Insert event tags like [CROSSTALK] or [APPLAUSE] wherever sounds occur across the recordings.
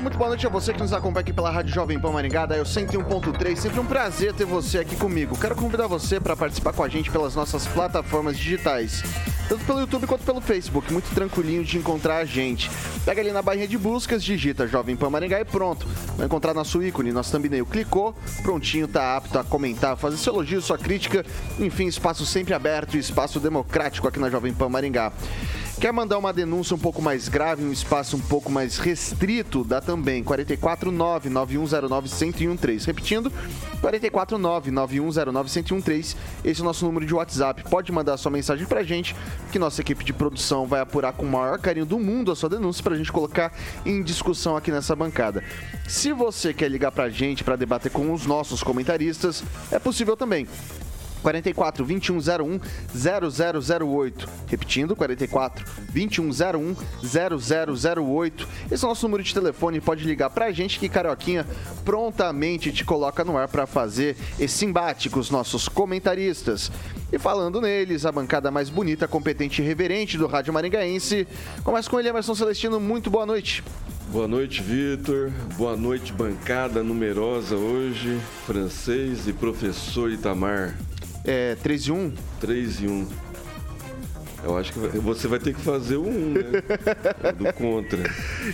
Alô, muito boa noite a você que nos acompanha aqui pela Rádio Jovem Pan Maringá, da eu 101.3. Sempre um prazer ter você aqui comigo. Quero convidar você para participar com a gente pelas nossas plataformas digitais, tanto pelo YouTube quanto pelo Facebook. Muito tranquilinho de encontrar a gente. Pega ali na barrinha de buscas, digita Jovem Pan Maringá e pronto. Vai encontrar nosso ícone, nosso thumbnail. Clicou, prontinho, tá apto a comentar, fazer seu elogio, sua crítica. Enfim, espaço sempre aberto espaço democrático aqui na Jovem Pan Maringá. Quer mandar uma denúncia um pouco mais grave, um espaço um pouco mais restrito? Dá também. 449-9109-1013. Repetindo, 449-9109-1013. Esse é o nosso número de WhatsApp. Pode mandar sua mensagem pra gente, que nossa equipe de produção vai apurar com o maior carinho do mundo a sua denúncia pra gente colocar em discussão aqui nessa bancada. Se você quer ligar pra gente para debater com os nossos comentaristas, é possível também. 44 2101 0008. Repetindo, 44 2101 0008. Esse é o nosso número de telefone. Pode ligar pra gente que Carioquinha prontamente te coloca no ar para fazer esse embate com os nossos comentaristas. E falando neles, a bancada mais bonita, competente e reverente do Rádio Maringaense. Começa com ele, Emerson Celestino. Muito boa noite. Boa noite, Vitor. Boa noite, bancada numerosa hoje. Francês e professor Itamar. É, 3 e 1? 3 e 1. Eu acho que você vai ter que fazer o 1, né? [LAUGHS] Do contra.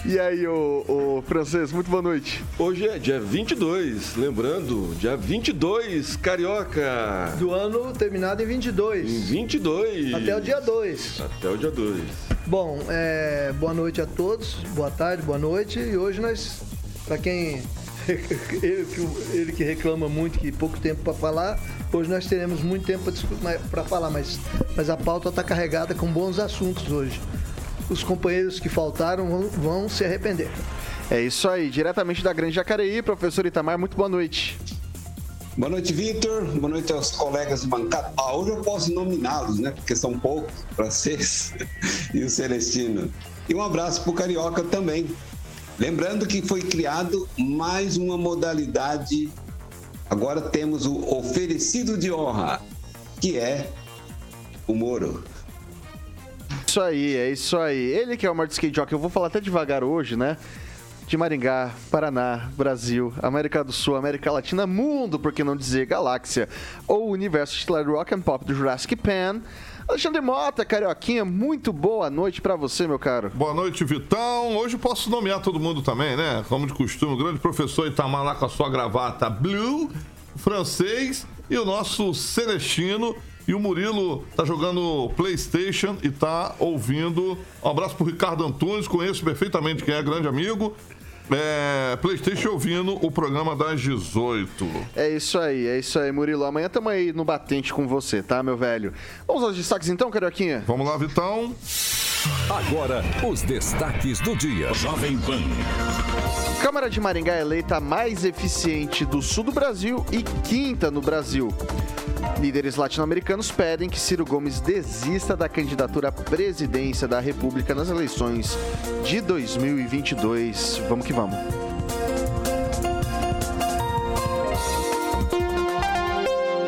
E aí, ô, ô, francês, muito boa noite. Hoje é dia 22, lembrando, dia 22, Carioca. Do ano terminado em 22. Em 22. Até o dia 2. Até o dia 2. Bom, é, boa noite a todos, boa tarde, boa noite. E hoje nós, para quem [LAUGHS] ele, ele que reclama muito que pouco tempo para falar, Hoje nós teremos muito tempo para falar, mas, mas a pauta está carregada com bons assuntos hoje. Os companheiros que faltaram vão, vão se arrepender. É isso aí, diretamente da Grande Jacareí, professor Itamar, muito boa noite. Boa noite, Vitor. Boa noite aos colegas de bancada. Ah, hoje eu posso nominá-los, né? Porque são poucos, [LAUGHS] francês e o Celestino. E um abraço para o Carioca também. Lembrando que foi criado mais uma modalidade Agora temos o oferecido de honra, que é o Moro. Isso aí, é isso aí. Ele que é o maior skate jockey, eu vou falar até devagar hoje, né? De Maringá, Paraná, Brasil, América do Sul, América Latina, mundo, por que não dizer galáxia, ou universo titular rock and pop do Jurassic Pan. Alexandre Mota, Carioquinha, muito boa noite para você, meu caro. Boa noite, Vitão. Hoje posso nomear todo mundo também, né? Como de costume, o grande professor Itamar lá com a sua gravata blue, francês e o nosso Celestino. E o Murilo tá jogando PlayStation e tá ouvindo. Um abraço pro Ricardo Antunes, conheço perfeitamente quem é grande amigo. É, Playstation ouvindo o programa das 18. É isso aí, é isso aí, Murilo. Amanhã estamos aí no batente com você, tá, meu velho? Vamos aos destaques então, Carioquinha? Vamos lá, Vitão. Agora, os destaques do dia. Jovem Pan. Câmara de Maringá é eleita mais eficiente do sul do Brasil e quinta no Brasil. Líderes latino-americanos pedem que Ciro Gomes desista da candidatura à presidência da República nas eleições de 2022. Vamos que vamos.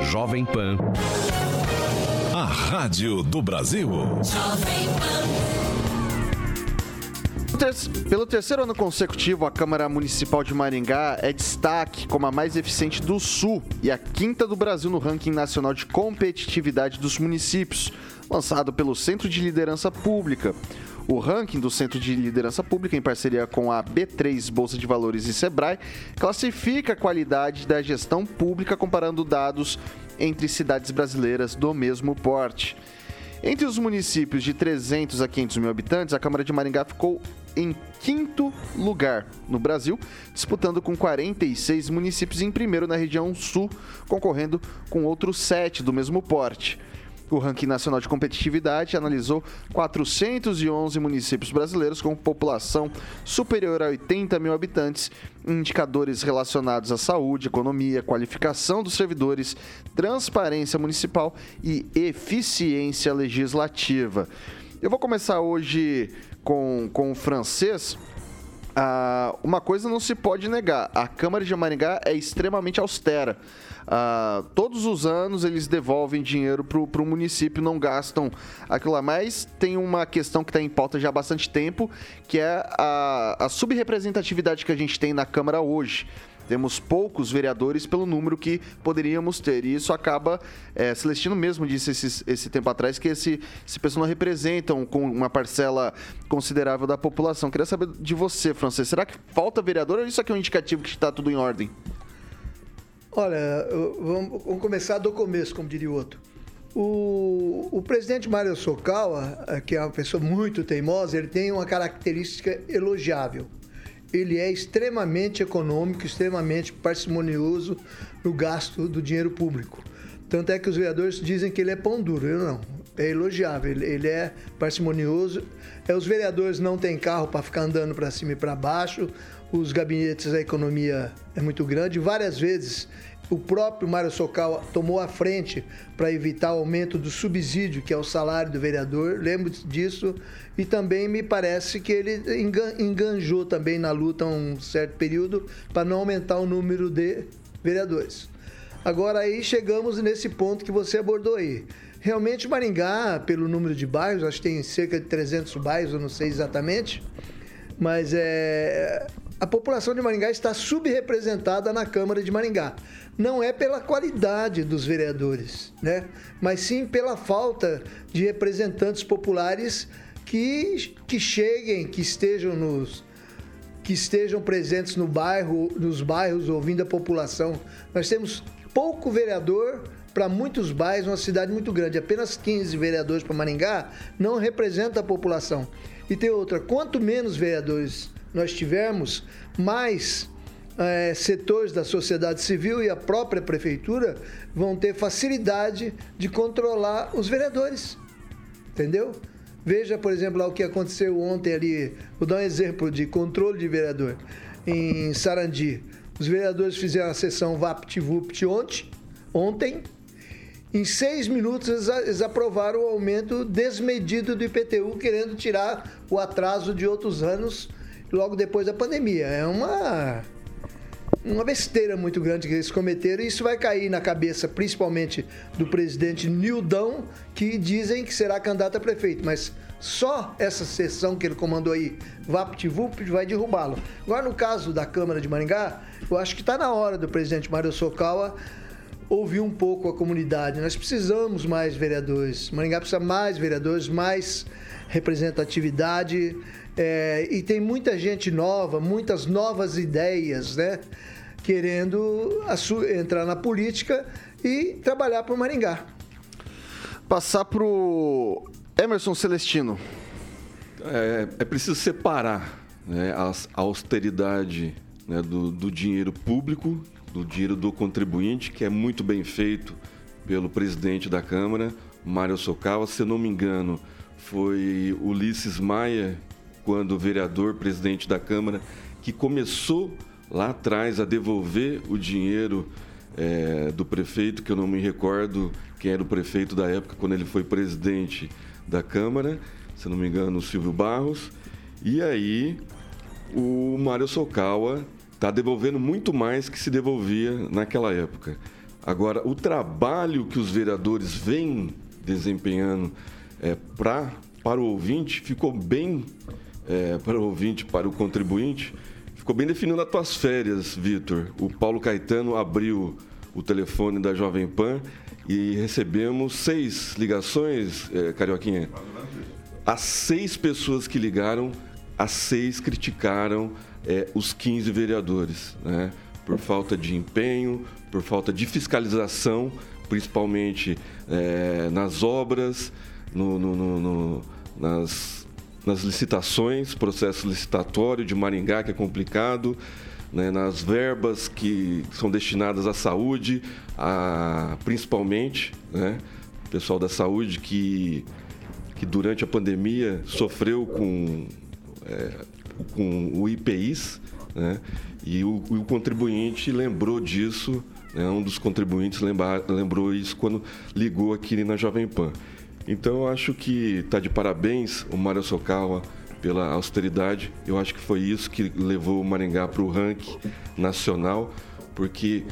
Jovem Pan. A Rádio do Brasil. Jovem Pan. Pelo terceiro ano consecutivo, a Câmara Municipal de Maringá é destaque como a mais eficiente do Sul e a quinta do Brasil no ranking nacional de competitividade dos municípios, lançado pelo Centro de Liderança Pública. O ranking do Centro de Liderança Pública, em parceria com a B3 Bolsa de Valores e Sebrae, classifica a qualidade da gestão pública comparando dados entre cidades brasileiras do mesmo porte. Entre os municípios de 300 a 500 mil habitantes, a Câmara de Maringá ficou em quinto lugar no Brasil, disputando com 46 municípios em primeiro na região sul, concorrendo com outros sete do mesmo porte. O ranking nacional de competitividade analisou 411 municípios brasileiros com população superior a 80 mil habitantes, indicadores relacionados à saúde, economia, qualificação dos servidores, transparência municipal e eficiência legislativa. Eu vou começar hoje com, com o francês. Ah, uma coisa não se pode negar: a Câmara de Maringá é extremamente austera. Uh, todos os anos eles devolvem dinheiro para o município, não gastam aquilo lá. Mas tem uma questão que está em pauta já há bastante tempo, que é a, a subrepresentatividade que a gente tem na Câmara hoje. Temos poucos vereadores pelo número que poderíamos ter. E isso acaba. É, Celestino mesmo disse esse, esse tempo atrás que esse, esse pessoal não representam com uma parcela considerável da população. Queria saber de você, Francês. Será que falta vereador ou isso aqui é um indicativo que está tudo em ordem? Olha, vamos, começar do começo, como diria o outro. O, o presidente Mário Sokawa, eh, que é uma pessoa muito teimosa, ele tem uma característica elogiável. Ele é extremamente econômico, extremamente parcimonioso no gasto do dinheiro público. Tanto é que os vereadores dizem que ele é pão duro. Eu não. É elogiável. Ele, é parcimonioso. É, os vereadores não têm carro para ficar andando para cima e para baixo. Os gabinetes da economia é muito grande. Várias vezes o próprio Mário Socal tomou a frente para evitar o aumento do subsídio, que é o salário do vereador, lembro disso, e também me parece que ele enganjou também na luta um certo período para não aumentar o número de vereadores. Agora aí chegamos nesse ponto que você abordou aí. Realmente Maringá, pelo número de bairros, acho que tem cerca de 300 bairros, eu não sei exatamente, mas é, a população de Maringá está subrepresentada na Câmara de Maringá não é pela qualidade dos vereadores, né? mas sim pela falta de representantes populares que, que cheguem, que estejam nos que estejam presentes no bairro, nos bairros ouvindo a população. Nós temos pouco vereador para muitos bairros, uma cidade muito grande, apenas 15 vereadores para Maringá não representa a população. E tem outra, quanto menos vereadores nós tivermos, mais é, setores da sociedade civil e a própria prefeitura vão ter facilidade de controlar os vereadores. Entendeu? Veja, por exemplo, o que aconteceu ontem ali. Vou dar um exemplo de controle de vereador. Em Sarandi. Os vereadores fizeram a sessão VaptVupt ontem, ontem. Em seis minutos eles aprovaram o aumento desmedido do IPTU, querendo tirar o atraso de outros anos logo depois da pandemia. É uma uma besteira muito grande que eles cometeram e isso vai cair na cabeça principalmente do presidente Nildão, que dizem que será candidato a prefeito, mas só essa sessão que ele comandou aí, VaptVup, vai derrubá-lo. Agora, no caso da Câmara de Maringá, eu acho que está na hora do presidente Mário Sokawa ouvir um pouco a comunidade. Nós precisamos mais vereadores. Maringá precisa mais vereadores, mais representatividade. É, e tem muita gente nova, muitas novas ideias, né? Querendo entrar na política e trabalhar para o Maringá. Passar para o Emerson Celestino. É, é preciso separar né, a, a austeridade né, do, do dinheiro público, do dinheiro do contribuinte, que é muito bem feito pelo presidente da Câmara, Mário Socawa. Se eu não me engano, foi Ulisses Maia, quando vereador, presidente da Câmara, que começou lá atrás a devolver o dinheiro é, do prefeito, que eu não me recordo quem era o prefeito da época, quando ele foi presidente da Câmara, se não me engano, o Silvio Barros. E aí o Mário Sokawa está devolvendo muito mais que se devolvia naquela época. Agora, o trabalho que os vereadores vêm desempenhando é, pra, para o ouvinte ficou bem é, para o ouvinte, para o contribuinte, Ficou bem definido nas tuas férias, Vitor. O Paulo Caetano abriu o telefone da Jovem Pan e recebemos seis ligações, é, Carioquinha. As seis pessoas que ligaram, as seis criticaram é, os 15 vereadores, né? Por falta de empenho, por falta de fiscalização, principalmente é, nas obras, no, no, no, nas, nas licitações, processo licitatório de Maringá, que é complicado, né, nas verbas que são destinadas à saúde, a, principalmente, né, o pessoal da saúde que, que durante a pandemia sofreu com, é, com o IPIs, né, e o, o contribuinte lembrou disso, né, um dos contribuintes lembra, lembrou isso quando ligou aqui na Jovem Pan. Então eu acho que está de parabéns o Mário Sokawa pela austeridade. Eu acho que foi isso que levou o Maringá para o ranking nacional, porque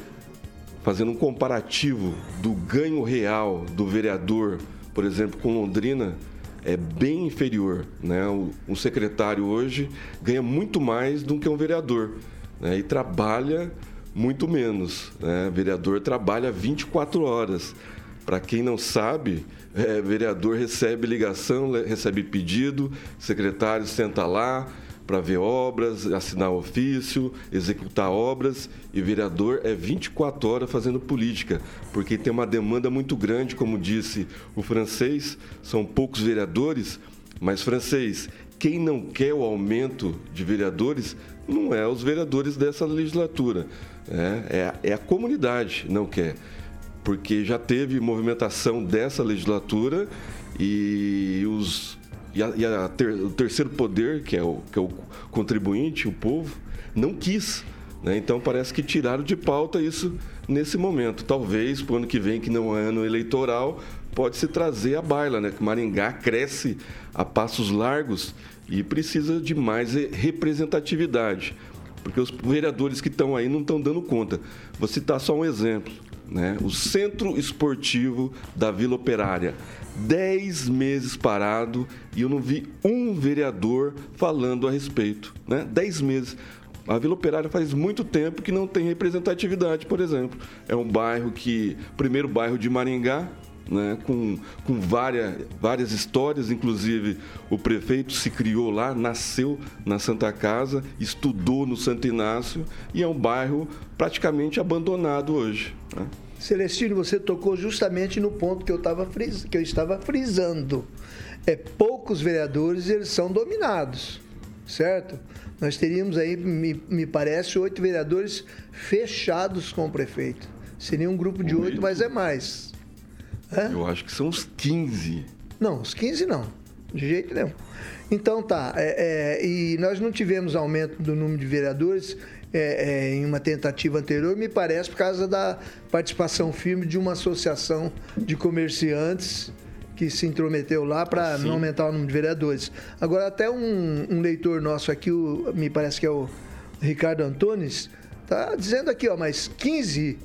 fazendo um comparativo do ganho real do vereador, por exemplo, com Londrina, é bem inferior. Né? Um secretário hoje ganha muito mais do que um vereador né? e trabalha muito menos. Né? O vereador trabalha 24 horas. Para quem não sabe, é, vereador recebe ligação, recebe pedido, secretário senta lá para ver obras, assinar ofício, executar obras e vereador é 24 horas fazendo política, porque tem uma demanda muito grande, como disse o francês, são poucos vereadores, mas francês, quem não quer o aumento de vereadores não é os vereadores dessa legislatura, é, é, é a comunidade não quer porque já teve movimentação dessa legislatura e os e, a, e a ter, o terceiro poder, que é, o, que é o contribuinte, o povo, não quis. Né? Então parece que tiraram de pauta isso nesse momento. Talvez para o ano que vem, que não é ano eleitoral, pode se trazer a baila, né? Que Maringá cresce a passos largos e precisa de mais representatividade. Porque os vereadores que estão aí não estão dando conta. Vou citar só um exemplo né? o Centro Esportivo da Vila Operária. Dez meses parado e eu não vi um vereador falando a respeito. Né? Dez meses. A Vila Operária faz muito tempo que não tem representatividade, por exemplo. É um bairro que. Primeiro bairro de Maringá, né, com, com várias, várias histórias, inclusive o prefeito se criou lá, nasceu na Santa Casa, estudou no Santo Inácio e é um bairro praticamente abandonado hoje. Né? Celestino, você tocou justamente no ponto que eu, tava fris... que eu estava frisando. É, poucos vereadores eles são dominados, certo? Nós teríamos aí, me, me parece, oito vereadores fechados com o prefeito. Seria um grupo de oito, mas é mais. É? Eu acho que são uns 15. Não, os 15 não. De jeito nenhum. Então tá. É, é, e nós não tivemos aumento do número de vereadores é, é, em uma tentativa anterior, me parece, por causa da participação firme de uma associação de comerciantes que se intrometeu lá para não aumentar o número de vereadores. Agora, até um, um leitor nosso aqui, o, me parece que é o Ricardo Antunes, tá dizendo aqui, ó, mas 15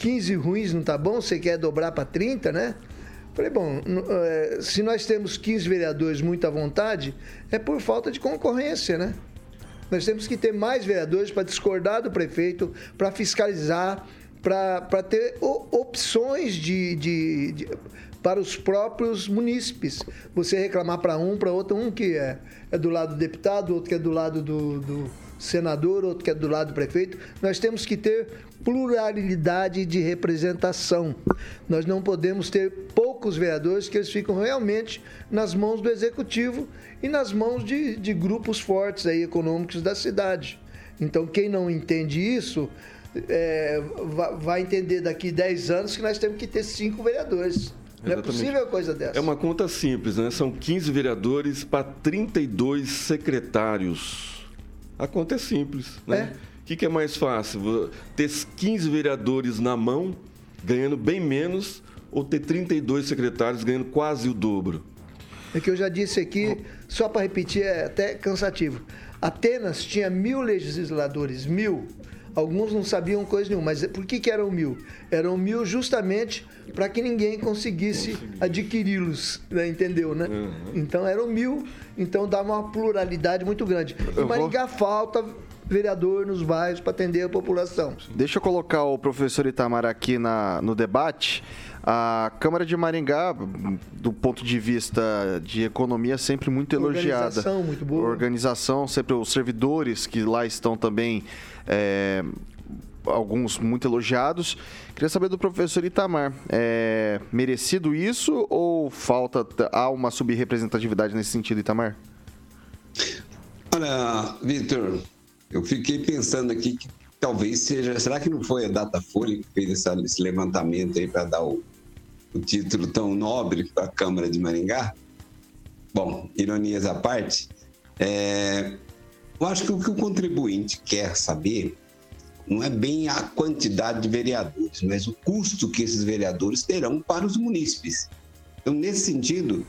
15 ruins não tá bom, você quer dobrar para 30, né? Falei, bom, é, se nós temos 15 vereadores muito à vontade, é por falta de concorrência, né? Nós temos que ter mais vereadores para discordar do prefeito, para fiscalizar, para ter opções de, de, de, para os próprios munícipes. Você reclamar para um, para outro, um que é, é do lado do deputado, outro que é do lado do, do senador, outro que é do lado do prefeito. Nós temos que ter pluralidade de representação. Nós não podemos ter poucos vereadores que eles ficam realmente nas mãos do executivo e nas mãos de, de grupos fortes aí, econômicos da cidade. Então, quem não entende isso é, vai entender daqui 10 anos que nós temos que ter cinco vereadores. Não Exatamente. é possível coisa dessa. É uma conta simples, né? São 15 vereadores para 32 secretários. A conta é simples, né? É que, que é mais fácil? Ter 15 vereadores na mão, ganhando bem menos, ou ter 32 secretários ganhando quase o dobro? É que eu já disse aqui, só para repetir, é até cansativo. Atenas tinha mil legisladores, mil. Alguns não sabiam coisa nenhuma, mas por que, que eram mil? Eram mil justamente para que ninguém conseguisse adquiri-los, né? entendeu, né? Uhum. Então eram mil, então dava uma pluralidade muito grande. E Maringá vou... falta vereador nos bairros para atender a população. Deixa eu colocar o professor Itamar aqui na, no debate. A Câmara de Maringá, do ponto de vista de economia, sempre muito elogiada. Organização muito boa. Organização, sempre os servidores que lá estão também é, alguns muito elogiados. Queria saber do professor Itamar, é merecido isso ou falta há uma subrepresentatividade nesse sentido, Itamar? Olha, Vitor, eu fiquei pensando aqui que talvez seja. Será que não foi a Datafolha que fez essa, esse levantamento aí para dar o, o título tão nobre para a Câmara de Maringá? Bom, ironias à parte, é, eu acho que o que o contribuinte quer saber não é bem a quantidade de vereadores, mas o custo que esses vereadores terão para os munícipes. Então, nesse sentido,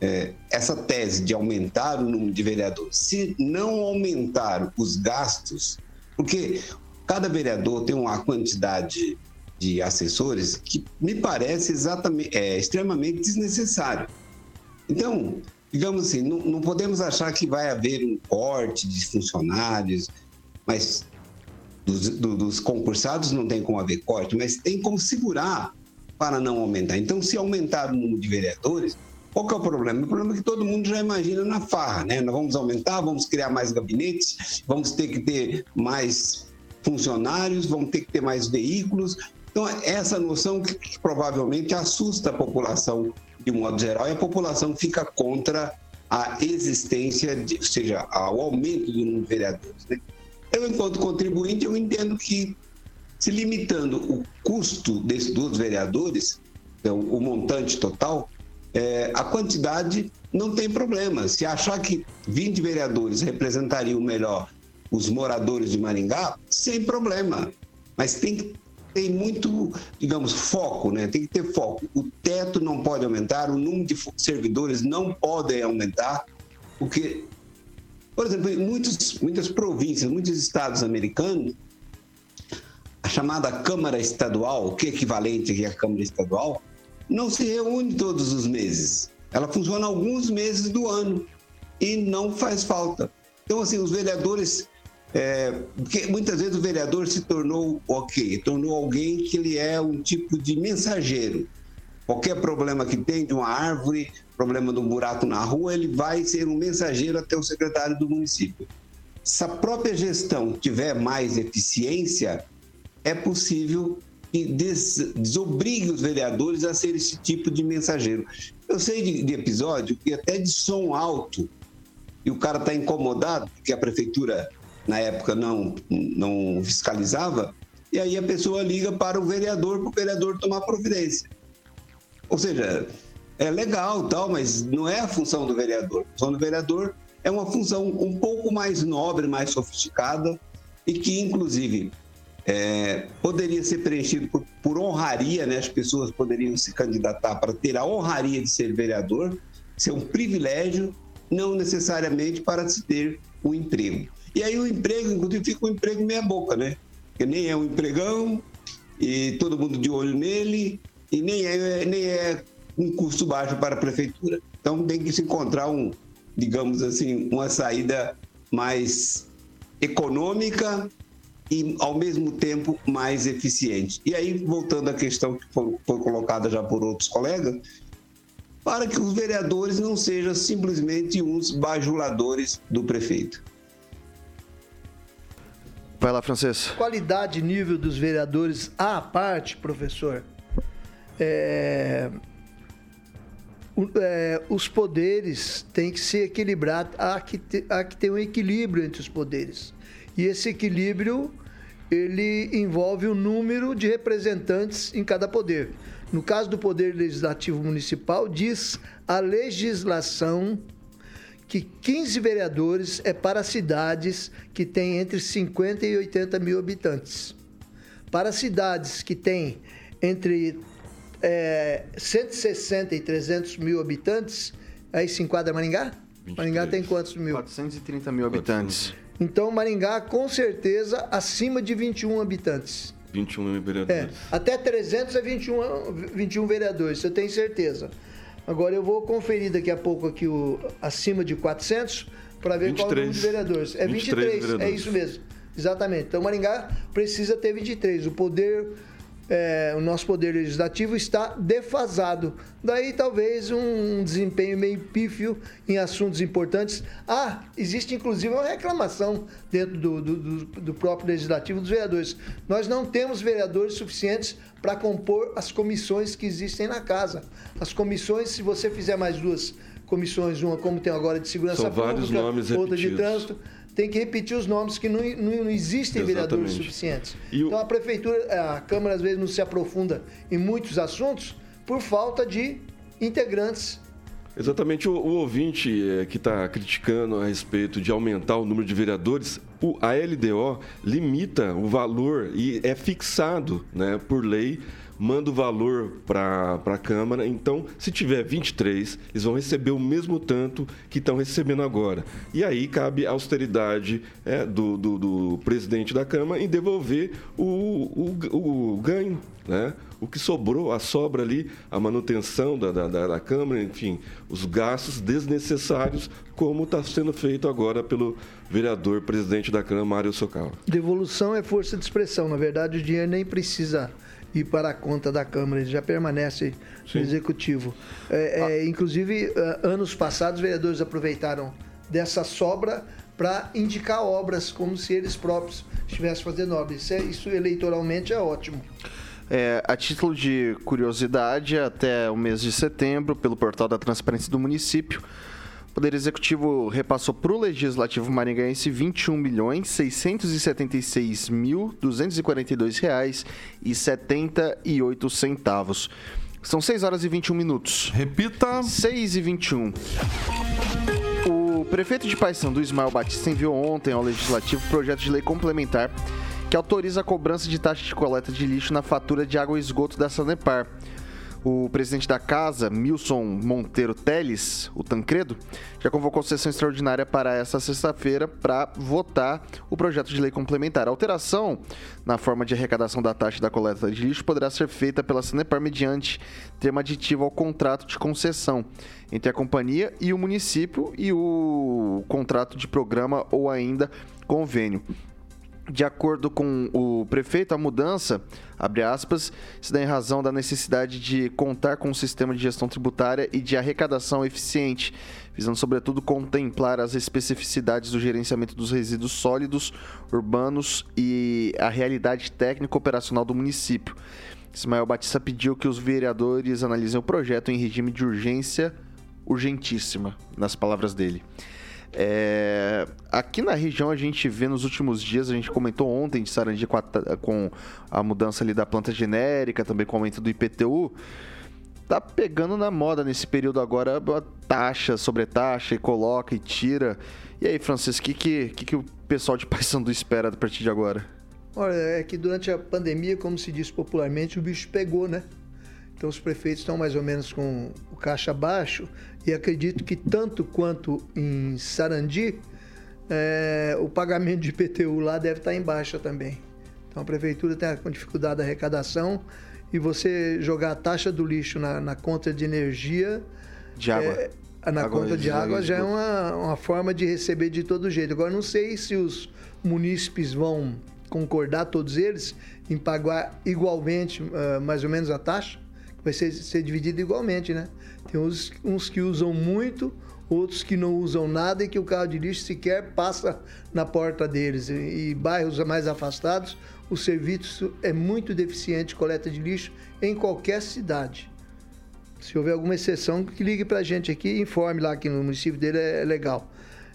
é, essa tese de aumentar o número de vereadores, se não aumentar os gastos, porque cada vereador tem uma quantidade de assessores que me parece exatamente é, extremamente desnecessário. Então, digamos assim, não, não podemos achar que vai haver um corte de funcionários, mas dos, do, dos concursados não tem como haver corte, mas tem como segurar para não aumentar. Então, se aumentar o número de vereadores, qual que é o problema? O problema é que todo mundo já imagina na farra, né? Nós vamos aumentar, vamos criar mais gabinetes, vamos ter que ter mais funcionários, vamos ter que ter mais veículos. Então, essa noção que, que provavelmente assusta a população de um modo geral, e a população fica contra a existência, de, ou seja, ao aumento do número de vereadores. Né? Eu, enquanto contribuinte, eu entendo que, se limitando o custo desses dos vereadores, então, o montante total, é, a quantidade não tem problema. Se achar que 20 vereadores representariam melhor os moradores de Maringá, sem problema. Mas tem que tem muito, digamos, foco, né? Tem que ter foco. O teto não pode aumentar, o número de servidores não pode aumentar, porque, por exemplo, em muitos, muitas províncias, muitos estados americanos, a chamada Câmara Estadual, que é equivalente à Câmara Estadual, não se reúne todos os meses. Ela funciona alguns meses do ano e não faz falta. Então, assim, os vereadores é, porque muitas vezes o vereador se tornou ok, tornou alguém que ele é um tipo de mensageiro. Qualquer problema que tem de uma árvore, problema de um buraco na rua, ele vai ser um mensageiro até o secretário do município. Se a própria gestão tiver mais eficiência, é possível que des desobrigue os vereadores a ser esse tipo de mensageiro. Eu sei de, de episódio que até de som alto, e o cara está incomodado porque a prefeitura na época não, não fiscalizava, e aí a pessoa liga para o vereador para o vereador tomar providência. Ou seja, é legal tal, mas não é a função do vereador. A função do vereador é uma função um pouco mais nobre, mais sofisticada e que, inclusive, é, poderia ser preenchido por, por, honraria, né? As pessoas poderiam se candidatar para ter a honraria de ser vereador, ser um privilégio, não necessariamente para se ter um emprego. E aí o emprego, inclusive, fica um emprego meia boca, né? Porque nem é um empregão e todo mundo de olho nele e nem é, nem é um custo baixo para a prefeitura. Então tem que se encontrar um, digamos assim, uma saída mais econômica e ao mesmo tempo mais eficiente. E aí, voltando à questão que foi, foi colocada já por outros colegas, para que os vereadores não sejam simplesmente uns bajuladores do prefeito. Vai lá, Francês. Qualidade nível dos vereadores à parte, professor. É, é, os poderes têm que ser equilibrados, há que, ter, há que ter um equilíbrio entre os poderes. E esse equilíbrio ele envolve o número de representantes em cada poder. No caso do Poder Legislativo Municipal, diz a legislação que 15 vereadores é para cidades que têm entre 50 e 80 mil habitantes. Para cidades que têm entre é, 160 e 300 mil habitantes, aí se enquadra Maringá? 23. Maringá tem quantos mil? 430 mil habitantes. Então, Maringá, com certeza, acima de 21 habitantes. 21 vereadores. É, até 300 é 21, 21 vereadores, eu tenho certeza. Agora eu vou conferir daqui a pouco aqui o acima de 400 para ver 23. qual é o número de vereadores. É 23, 23 é isso mesmo. Exatamente. Então Maringá precisa ter 23. O poder é, o nosso poder legislativo está defasado. Daí talvez um desempenho meio pífio em assuntos importantes. Ah, existe inclusive uma reclamação dentro do, do, do, próprio legislativo dos vereadores. Nós não temos vereadores suficientes para compor as comissões que existem na casa. As comissões, se você fizer mais duas comissões, uma como tem agora de segurança São pública, outra de repetidos. trânsito, tem que repetir os nomes que não, não, não existem vereadores Exatamente. suficientes. E o- Então a prefeitura, a Câmara às vezes não se aprofunda em muitos assuntos por falta de integrantes. Exatamente, o, o ouvinte eh, que está criticando a respeito de aumentar o número de vereadores, o, a LDO limita o valor e é fixado né, por lei, manda o valor para a Câmara. Então, se tiver 23, eles vão receber o mesmo tanto que estão recebendo agora. E aí cabe a austeridade eh, do, do, do presidente da Câmara em devolver o, o, o ganho, né? o que sobrou, a sobra ali, a manutenção da, da, da, da Câmara, enfim, os gastos desnecessários, como está sendo feito agora pelo vereador presidente da Câmara, Mário Socal. Devolução é força de expressão. Na verdade, o dinheiro nem precisa ir para a conta da Câmara, ele já permanece no Executivo. É, é, inclusive, ah, anos passados, os vereadores aproveitaram dessa sobra para indicar obras como se eles próprios estivessem fazendo obras. Isso, é- isso eleitoralmente é ótimo. É, a título de curiosidade, até o mês de setembro, pelo portal da Transparência do Município, o Poder Executivo repassou para o Legislativo Maringaense 21 milhões 676 mil 242 reais e 78 centavos. São 6 horas e 21 minutos. Repita. 6 e 21. O prefeito de Paysandu, Ismael Batista, enviou ontem ao Legislativo projeto de lei complementar que autoriza a cobrança de taxa de coleta de lixo na fatura de água e esgoto da Sanepar. O presidente da casa, Milson Monteiro Teles, o Tancredo, já convocou sessão extraordinária para esta sexta-feira para votar o projeto de lei complementar. A alteração na forma de arrecadação da taxa da coleta de lixo poderá ser feita pela Sanepar mediante termo aditivo ao contrato de concessão entre a companhia e o município e o contrato de programa ou ainda convênio. De acordo com o prefeito, a mudança, abre aspas, se dá em razão da necessidade de contar com um sistema de gestão tributária e de arrecadação eficiente, visando sobretudo contemplar as especificidades do gerenciamento dos resíduos sólidos urbanos e a realidade técnica operacional do município. Ismael Batista pediu que os vereadores analisem o projeto em regime de urgência urgentíssima, nas palavras dele. É, aqui na região a gente vê nos últimos dias, a gente comentou ontem de Sarandi com a, com a mudança ali da planta genérica, também com o aumento do IPTU. Tá pegando na moda nesse período agora a taxa sobre taxa e coloca e tira. E aí, Francisco, o que, que, que, o pessoal de Paysandu espera a partir de agora? Olha, é que durante a pandemia, como se diz popularmente, o bicho pegou, né? Então os prefeitos estão mais ou menos com o caixa baixo e acredito que tanto quanto em Sarandi, é, o pagamento de IPTU lá deve estar em baixa também. Então a prefeitura está com dificuldade da arrecadação e você jogar a taxa do lixo na, na conta de energia De água. é, na conta de água já é uma, uma forma de receber de todo jeito. Agora, não sei se os munícipes vão concordar, todos eles, em pagar igualmente, ah, mais ou menos, a taxa, que vai ser, ser dividida igualmente, né? Tem uns, uns que usam muito, outros que não usam nada e que o carro de lixo sequer passa na porta deles. E, bairros mais afastados, o serviço é muito deficiente de coleta de lixo em qualquer cidade. Se houver alguma exceção, que ligue pra gente aqui e informe lá que no município dele é legal.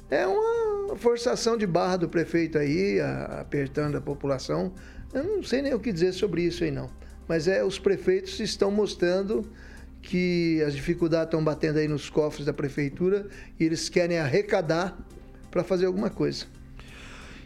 É uma forçação de barra do prefeito aí, a- apertando a população. Eu não sei nem o que dizer sobre isso aí não. Mas é os prefeitos estão mostrando que as dificuldades estão batendo aí nos cofres da prefeitura e eles querem arrecadar para fazer alguma coisa.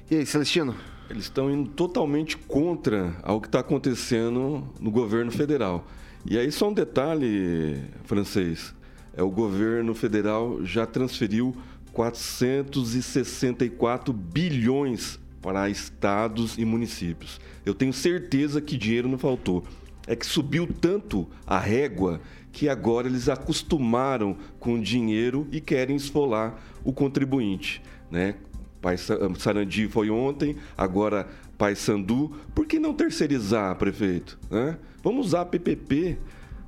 E aí, Celestino? Eles estão indo totalmente contra ao que está acontecendo no governo federal. E aí só um detalhe, francês. É, o governo federal já transferiu 464 bilhões para estados e municípios. Eu tenho certeza que dinheiro não faltou. É que subiu tanto a régua que agora eles acostumaram com dinheiro e querem esfolar o contribuinte, né? Pai Sa- Sarandi foi ontem, agora Paysandu, por que não terceirizar, prefeito? Né? Vamos usar PPP,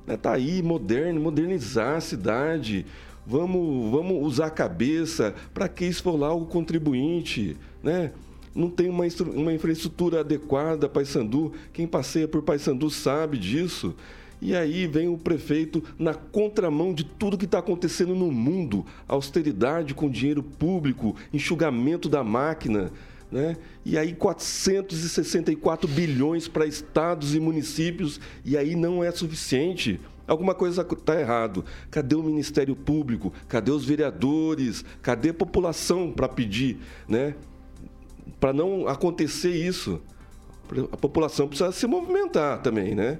né? tá aí, moderno, modernizar a cidade. Vamos, vamos usar a cabeça para que esfolar o contribuinte, né? Não tem uma, uma infraestrutura adequada, Paysandu. Quem passeia por Paysandu sabe disso. E aí vem o prefeito na contramão de tudo que está acontecendo no mundo: austeridade com dinheiro público, enxugamento da máquina. Né? E aí 464 bilhões para estados e municípios, e aí não é suficiente. Alguma coisa está errado. Cadê o Ministério Público? Cadê os vereadores? Cadê a população para pedir, né? Para não acontecer isso. A população precisa se movimentar também, né?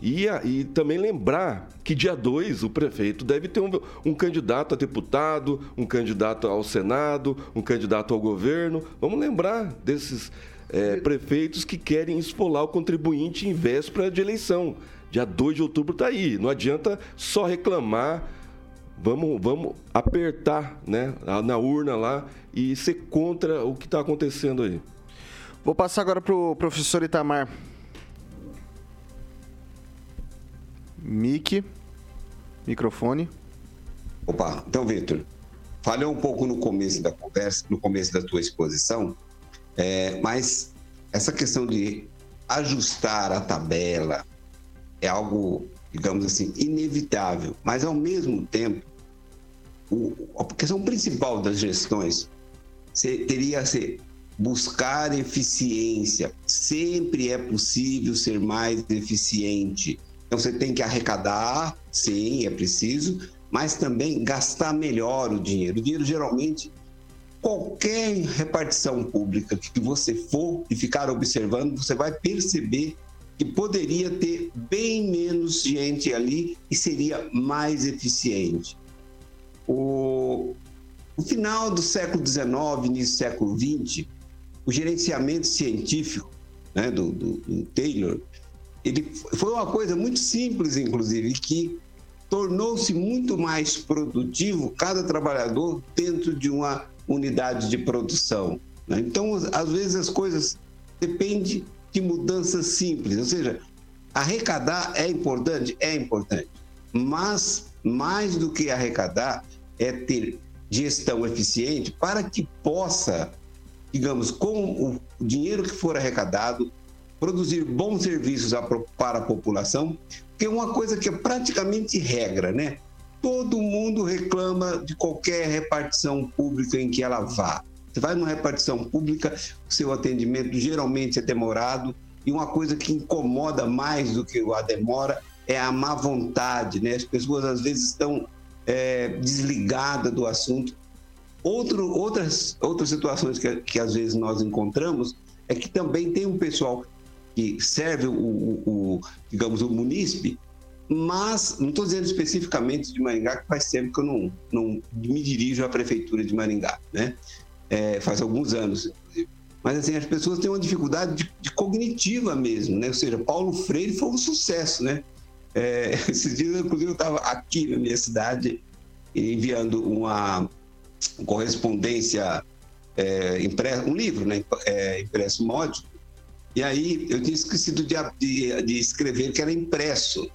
E, e também lembrar que dia 2 o prefeito deve ter um, um, candidato a deputado, um candidato ao Senado, um candidato ao governo. Vamos lembrar desses é, prefeitos que querem esfolar o contribuinte em véspera de eleição. Dia 2 de outubro está aí. Não adianta só reclamar. Vamos, vamos apertar né, na urna lá e ser contra o que está acontecendo aí. Vou passar agora para o professor Itamar. Mic, microfone. Opa, então, Vitor, falei um pouco no começo da conversa, no começo da tua exposição, é, mas essa questão de ajustar a tabela é algo, digamos assim, inevitável, mas ao mesmo tempo, o, a questão principal das gestões teria a ser buscar eficiência. Sempre é possível ser mais eficiente. Então você tem que arrecadar, sim, é preciso, mas também gastar melhor o dinheiro. O dinheiro geralmente qualquer repartição pública que você for e ficar observando, você vai perceber que poderia ter bem menos gente ali e seria mais eficiente. O, no final do século XIX, início do século XX, o gerenciamento científico né, do, do, do Taylor ele foi uma coisa muito simples, inclusive, que tornou-se muito mais produtivo cada trabalhador dentro de uma unidade de produção. Né? Então, às vezes as coisas dependem de mudanças simples, ou seja, arrecadar é importante, é importante, mas mais do que arrecadar é ter gestão eficiente para que possa, digamos, com o dinheiro que for arrecadado, produzir bons serviços para a população, que é uma coisa que é praticamente regra, né? Todo mundo reclama de qualquer repartição pública em que ela vá. Você vai numa repartição pública, o seu atendimento geralmente é demorado, e uma coisa que incomoda mais do que a demora é a má vontade, né? As pessoas às vezes estão é, desligadas do assunto. Outro, outras, outras situações que, que às vezes nós encontramos é que também tem um pessoal que serve o, o, digamos, o munícipe, mas não estou dizendo especificamente de Maringá, que faz tempo que eu não, não me dirijo à prefeitura de Maringá, né? É, faz alguns anos. Mas assim, as pessoas têm uma dificuldade de, de cognitiva mesmo, né? Ou seja, Paulo Freire foi um sucesso, né? É, [LAUGHS] esses dias, inclusive, eu estava aqui na minha cidade enviando uma correspondência é, impressa, um livro, né? É, impresso módico, e aí eu tinha esquecido de, de, de escrever que era impresso.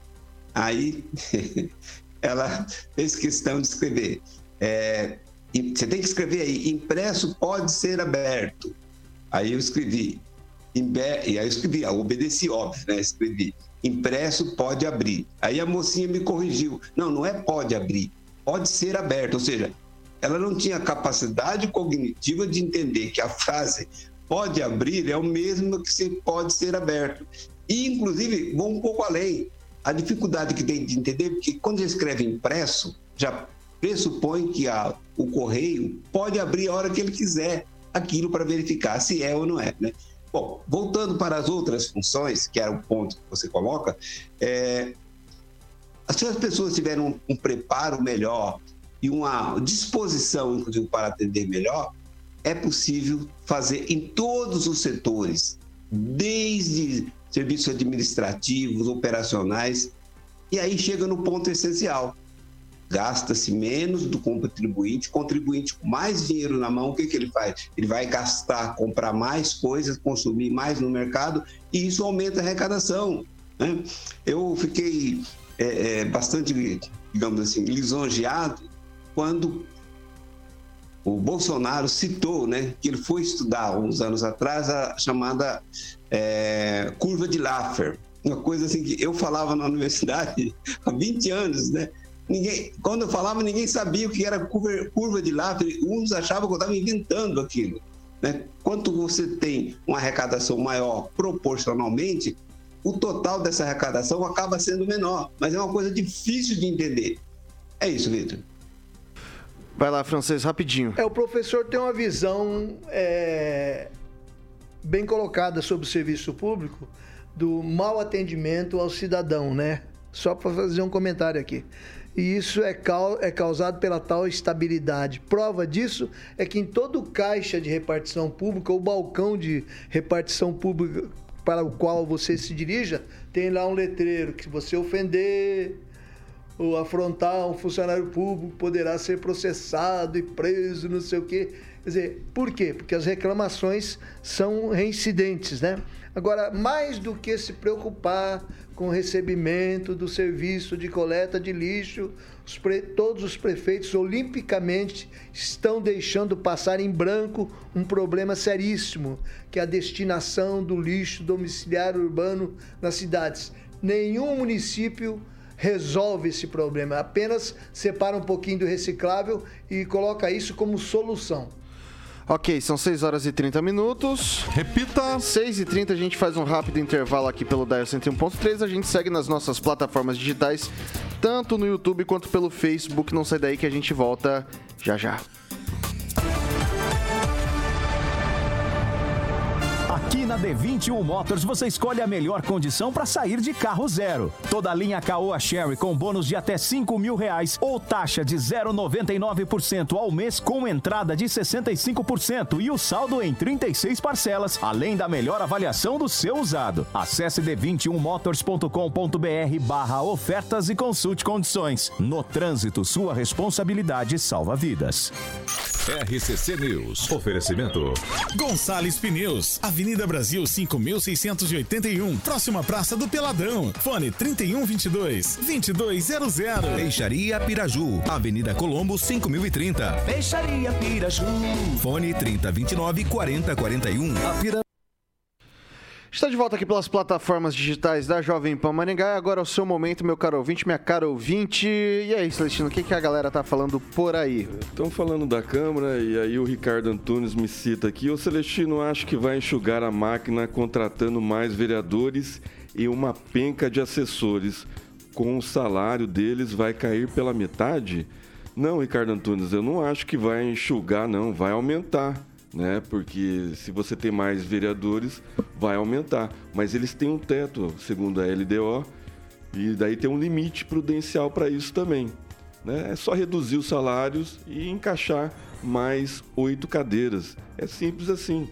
Aí [LAUGHS] ela fez questão de escrever. É, você tem que escrever aí, impresso pode ser aberto. Aí eu escrevi, e aí eu escrevi, eu obedeci, óbvio, né? Escrevi, impresso pode abrir. Aí a mocinha me corrigiu, não, não é pode abrir, pode ser aberto. Ou seja, ela não tinha capacidade cognitiva de entender que a frase pode abrir é o mesmo que se pode ser aberto. E, inclusive, vou um pouco além. A dificuldade que tem de entender, porque quando você escreve impresso, já pressupõe que a, o correio pode abrir a hora que ele quiser aquilo para verificar se é ou não é. Né? Bom, voltando para as outras funções, que era o ponto que você coloca, é, se as pessoas tiverem um, um preparo melhor e uma disposição, inclusive, para atender melhor, é possível fazer em todos os setores, desde serviços administrativos, operacionais, e aí chega no ponto essencial. gasta-se menos do contribuinte, contribuinte com mais dinheiro na mão, o que, que ele faz? Ele vai gastar, comprar mais coisas, consumir mais no mercado e isso aumenta a arrecadação. Né? Eu fiquei é, é, bastante, digamos assim, lisonjeado quando o Bolsonaro citou né, que ele foi estudar uns anos atrás a chamada é, curva de Laffer. Uma coisa assim que eu falava na universidade [LAUGHS] há 20 anos, né? Ninguém, quando eu falava, ninguém sabia o que era curva, curva de Laffer. Uns achavam que eu estava inventando aquilo. Né? Quanto você tem uma arrecadação maior proporcionalmente, o total dessa arrecadação acaba sendo menor. Mas é uma coisa difícil de entender. É isso, Vitor. Vai lá, francês, rapidinho. É, o professor tem uma visão é, bem colocada sobre o serviço público do mau atendimento ao cidadão, né? Só para fazer um comentário aqui. E isso é, é causado pela tal estabilidade. Prova disso é que em todo caixa de repartição pública ou balcão de repartição pública para o qual você se dirija, tem lá um letreiro que se você ofender ou afrontar um funcionário público poderá ser processado e preso, não sei o quê. Quer dizer, por quê? Porque as reclamações são reincidentes, né? Agora, mais do que se preocupar com o recebimento do serviço de coleta de lixo, os pre... todos os prefeitos olimpicamente estão deixando passar em branco um problema seríssimo, que é a destinação do lixo domiciliar urbano nas cidades. Nenhum município resolve esse problema, apenas separa um pouquinho do reciclável e coloca isso como solução. Ok, são 6 horas e 30 minutos. Repita. 6 e 30 a gente faz um rápido intervalo aqui pelo Dial 101.3. A gente segue nas nossas plataformas digitais, tanto no YouTube quanto pelo Facebook. Não sai daí que a gente volta já já. Aqui na D21 Motors você escolhe a melhor condição para sair de carro zero. Toda a linha Caoa Sherry com bônus de até 5 mil reais ou taxa de 0,99% ao mês com entrada de 65% e o saldo em 36 parcelas, além da melhor avaliação do seu usado. Acesse d21motors.com.br barra ofertas e consulte condições. No trânsito, sua responsabilidade salva vidas. RCC News. Oferecimento. Gonçalves Pneus, Avenida Brasil 5681, próxima Praça do Peladão. Fone 3122 2200. Peixaria Piraju, Avenida Colombo 5030. Peixaria Piraju. Fone 3029 4041. A Pira... Está de volta aqui pelas plataformas digitais da Jovem Pan Maringá. Agora é o seu momento, meu caro ouvinte, minha cara ouvinte. E aí, Celestino, o que, que a galera tá falando por aí? Estão falando da Câmara e aí o Ricardo Antunes me cita aqui. O Celestino acha que vai enxugar a máquina contratando mais vereadores e uma penca de assessores. Com o salário deles vai cair pela metade? Não, Ricardo Antunes, eu não acho que vai enxugar, não. Vai aumentar né? Porque se você tem mais vereadores, vai aumentar. Mas eles têm um teto, segundo a LDO, e daí tem um limite prudencial para isso também. Né? É só reduzir os salários e encaixar mais oito cadeiras. É simples assim.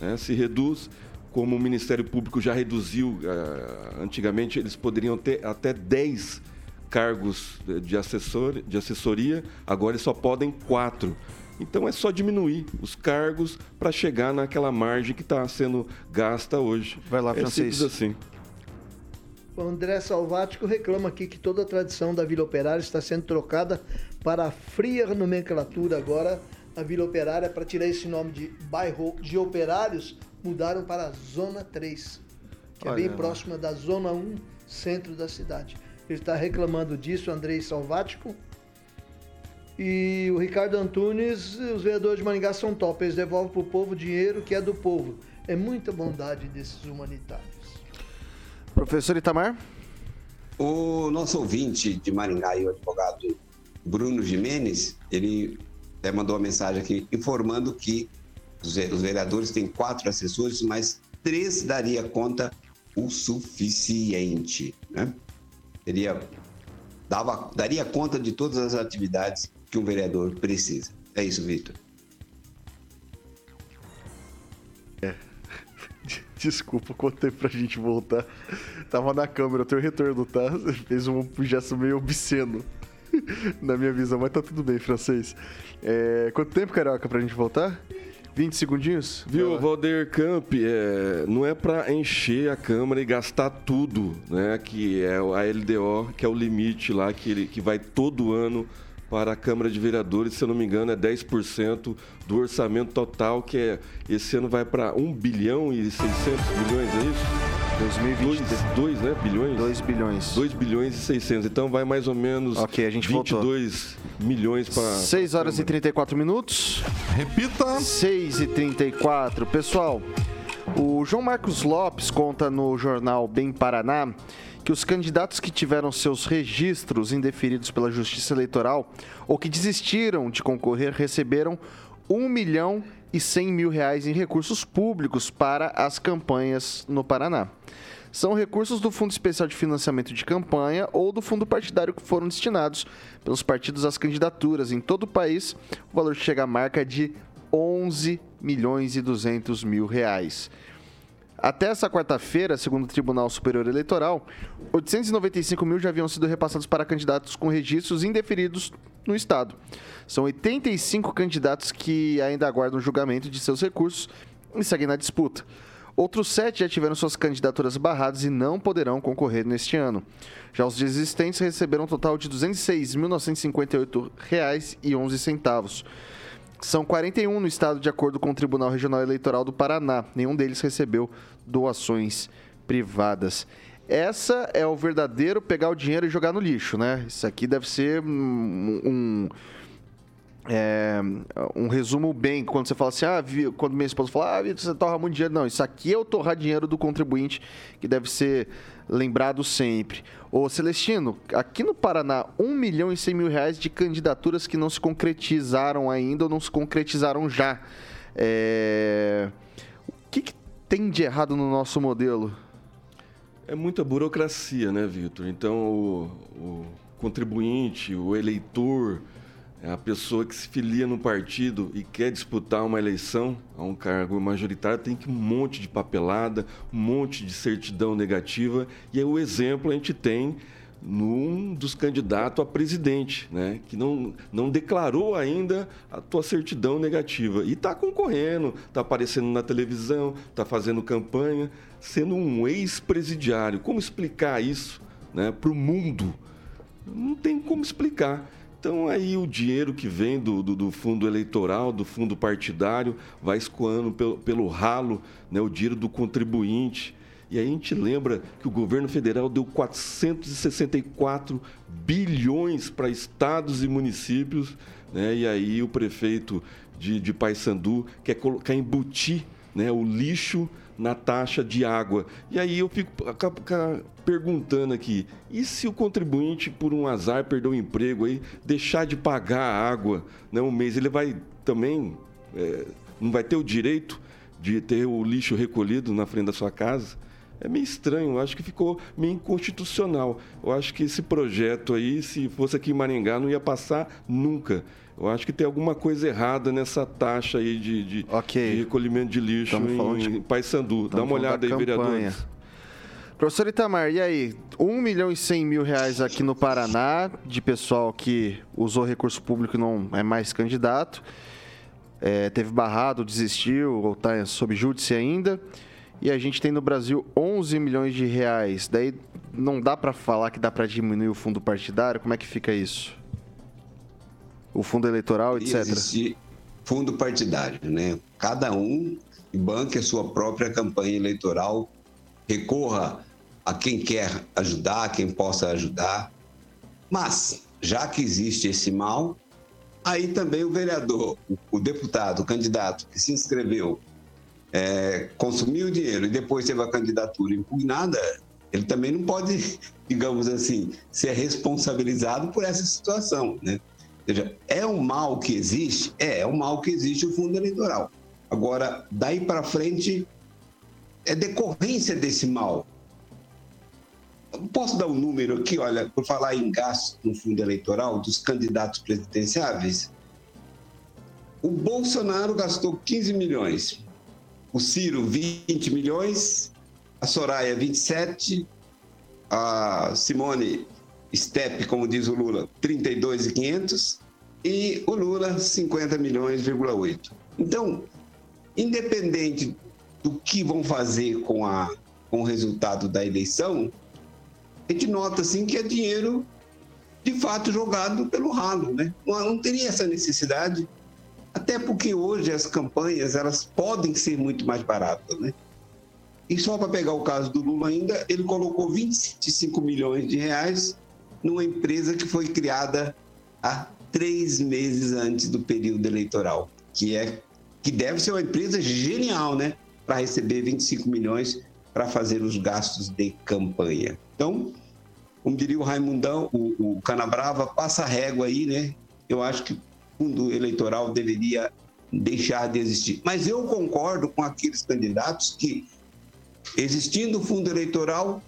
Né? Se reduz, como o Ministério Público já reduziu, uh, antigamente eles poderiam ter até 10 cargos de, assessor, de assessoria, agora eles só podem quatro. Então é só diminuir os cargos para chegar naquela margem que está sendo gasta hoje. Vai lá, é Francisco. simples assim. O André Salvático reclama aqui que toda a tradição da Vila Operária está sendo trocada para a fria nomenclatura. Agora, a Vila Operária, para tirar esse nome de bairro de operários, mudaram para a Zona 3, que Olha é bem lá. próxima da Zona 1, centro da cidade. Ele está reclamando disso, Andrei Salvático. E o Ricardo Antunes, os vereadores de Maringá são top, eles devolvem para o povo o dinheiro que é do povo. É muita bondade desses humanitários. Professor Itamar? O nosso ouvinte de Maringá e o advogado Bruno Jimenez, ele até mandou uma mensagem aqui informando que os vereadores têm quatro assessores, mas três daria conta o suficiente, né? Teria, dava, daria conta de todas as atividades que um vereador precisa. É isso, Vitor. [LAUGHS] Desculpa, quanto tempo pra gente voltar. Tava na câmera, eu tenho retorno, tá? [LAUGHS] Fez um gesto meio obsceno. [LAUGHS] na minha visão, mas tá tudo bem, francês. É, quanto tempo, Carioca, pra gente voltar? 20 segundinhos? Viu, Valder Camp, é, não é para encher a Câmara e gastar tudo, né? Que é a LDO, que é o limite lá, que, ele, que vai todo ano para a Câmara de Vereadores, se eu não me engano, é 10% do orçamento total, que é, esse ano vai para 1 bilhão e 600 milhões, é isso? 2022, né? Bilhões? 2 bilhões. 2 bilhões e 600. Então vai mais ou menos Ok, a gente 22 milhões para 6 horas e 34 minutos. Repita. 6 e 34. Pessoal, o João Marcos Lopes conta no jornal Bem Paraná que os candidatos que tiveram seus registros indeferidos pela Justiça Eleitoral ou que desistiram de concorrer receberam 1 milhão e 100 mil reais em recursos públicos para as campanhas no Paraná. São recursos do Fundo Especial de Financiamento de Campanha ou do fundo partidário que foram destinados pelos partidos às candidaturas. Em todo o país, o valor chega à marca de 11 milhões e 200 mil reais. Até essa quarta-feira, segundo o Tribunal Superior Eleitoral, 895 mil já haviam sido repassados para candidatos com registros indeferidos no Estado. São 85 candidatos que ainda aguardam julgamento de seus recursos e seguem na disputa. Outros sete já tiveram suas candidaturas barradas e não poderão concorrer neste ano. Já os desistentes receberam um total de R$ 206.958,11. São 41 no estado, de acordo com o Tribunal Regional Eleitoral do Paraná. Nenhum deles recebeu doações privadas. Essa é o verdadeiro pegar o dinheiro e jogar no lixo, né? Isso aqui deve ser um, um é, um resumo bem, quando você fala assim, ah, quando minha esposa fala, ah, você torra muito dinheiro. Não, isso aqui é o torrar dinheiro do contribuinte, que deve ser lembrado sempre. Ô Celestino, aqui no Paraná, 1 milhão e 100 mil reais de candidaturas que não se concretizaram ainda ou não se concretizaram já. É... O que, que tem de errado no nosso modelo? É muita burocracia, né, Vitor? Então, o, o contribuinte, o eleitor a pessoa que se filia no partido e quer disputar uma eleição a um cargo majoritário tem que um monte de papelada, um monte de certidão negativa. E aí o exemplo a gente tem num dos candidatos a presidente, né? que não, não declarou ainda a tua certidão negativa. E está concorrendo, está aparecendo na televisão, está fazendo campanha, sendo um ex-presidiário. Como explicar isso né, para o mundo? Não tem como explicar. Então aí o dinheiro que vem do, do, do, fundo eleitoral, do fundo partidário, vai escoando pelo, pelo ralo, né, o dinheiro do contribuinte. E aí a gente lembra que o governo federal deu 464 bilhões para estados e municípios, né, e aí o prefeito de, de Paysandu quer, quer embutir né, o lixo na taxa de água. E aí eu fico perguntando aqui, e se o contribuinte, por um azar, perder o emprego aí, deixar de pagar a água né, um mês, ele vai também, é, não vai ter o direito de ter o lixo recolhido na frente da sua casa? É meio estranho, eu acho que ficou meio inconstitucional. Eu acho que esse projeto aí, se fosse aqui em Maringá, não ia passar nunca. Eu acho que tem alguma coisa errada nessa taxa aí de, de, okay. de recolhimento de lixo Estamos em de... Paysandu. Dá uma olhada aí, vereadores. Professor Itamar, e aí? 1 milhão e 100 mil reais aqui no Paraná, de pessoal que usou recurso público e não é mais candidato. É, teve barrado, desistiu, ou está sob júdice ainda. E a gente tem no Brasil 11 milhões de reais. Daí não dá para falar que dá para diminuir o fundo partidário? Como é que fica isso? O fundo eleitoral, etc. Existe fundo partidário, né? Cada um banque a sua própria campanha eleitoral, recorra a quem quer ajudar, a quem possa ajudar. Mas, já que existe esse mal, aí também o vereador, o deputado, o candidato que se inscreveu, é, consumiu o dinheiro e depois teve a candidatura impugnada, ele também não pode, [LAUGHS] digamos assim, ser responsabilizado por essa situação, né? Seja, é um mal que existe? É, é um mal que existe o fundo eleitoral. Agora, daí para frente, é decorrência desse mal. Posso dar um número aqui, olha, por falar em gasto no fundo eleitoral dos candidatos presidenciáveis? O Bolsonaro gastou 15 milhões, o Ciro 20 milhões, a Soraya 27, a Simone Step, como diz o Lula, 32,500 e o Lula 50 milhões,8. Então, independente do que vão fazer com, a, com o resultado da eleição, a gente nota assim que é dinheiro de fato jogado pelo ralo, né? Não, não teria essa necessidade, até porque hoje as campanhas elas podem ser muito mais baratas, né? E só para pegar o caso do Lula ainda, ele colocou 25 milhões de reais numa empresa que foi criada há três meses antes do período eleitoral, que é que deve ser uma empresa genial, né, para receber 25 milhões para fazer os gastos de campanha. Então, como diria o Raimundão, o, o Canabrava passa régua aí, né? Eu acho que o fundo eleitoral deveria deixar de existir. Mas eu concordo com aqueles candidatos que, existindo o fundo eleitoral,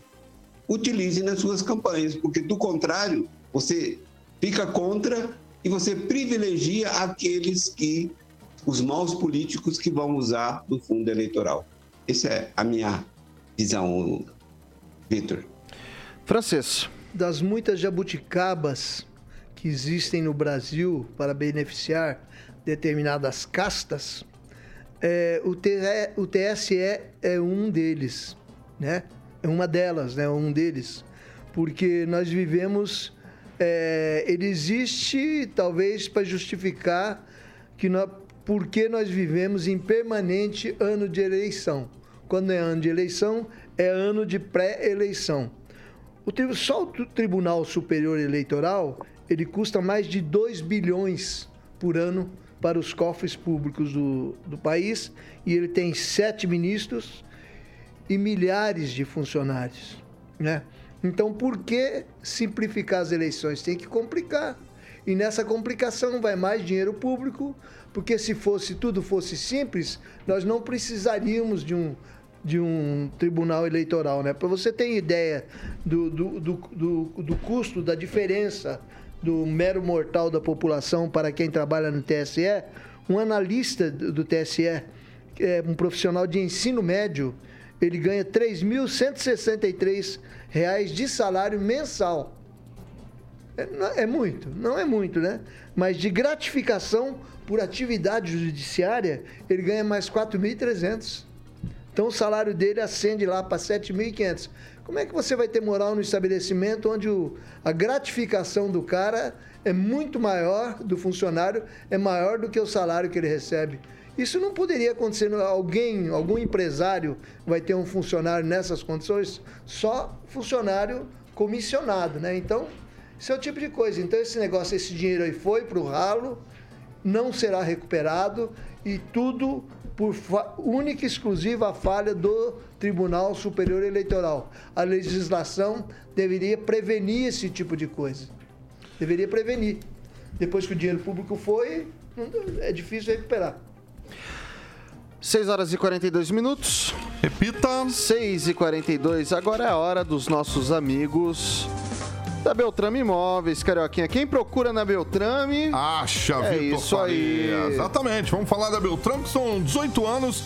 utilizem nas suas campanhas, porque do contrário, você fica contra e você privilegia aqueles que, os maus políticos que vão usar do fundo eleitoral. Essa é a minha visão, Vitor. Francês. Das muitas jabuticabas que existem no Brasil para beneficiar determinadas castas, é, o, o TSE é um deles, né? É uma delas, né? Um deles. Porque nós vivemos é, ele existe talvez para justificar que nós, porque nós vivemos em permanente ano de eleição. Quando é ano de eleição, é ano de pré-eleição. O, só o Tribunal Superior Eleitoral ele custa mais de 2 bilhões por ano para os cofres públicos do, do país e ele tem sete ministros e milhares de funcionários. Né? Então, por que simplificar as eleições? Tem que complicar. E nessa complicação vai mais dinheiro público, porque se fosse tudo fosse simples, nós não precisaríamos de um, de um tribunal eleitoral. Né? Para você ter ideia do, do, do, do, do custo, da diferença do mero mortal da população para quem trabalha no TSE, um analista do TSE, é um profissional de ensino médio, ele ganha R$ 3.163 de salário mensal. É, é, muito, não é muito, né? Mas de gratificação por atividade judiciária, ele ganha mais 4.300. Então o salário dele ascende lá para 7.500. Como é que você vai ter moral no estabelecimento onde o, a gratificação do cara é muito maior, do funcionário, é maior do que o salário que ele recebe? Isso não poderia acontecer. Alguém, algum empresário vai ter um funcionário nessas condições? Só funcionário comissionado, né? Então, isso é o tipo de coisa. Então, esse negócio, esse dinheiro aí foi para o ralo, não será recuperado e tudo por única e exclusiva falha do Tribunal Superior Eleitoral. A legislação deveria prevenir esse tipo de coisa. Deveria prevenir. Depois que o dinheiro público foi, é difícil recuperar. 6 horas e 42 minutos. Repita. 6 e 42. Agora é a hora dos nossos amigos da Beltrame Imóveis, Carioquinha. Quem procura na Beltrame... Acha, é Vitor isso aí. Exatamente. Vamos falar da Beltrame, que são 18 anos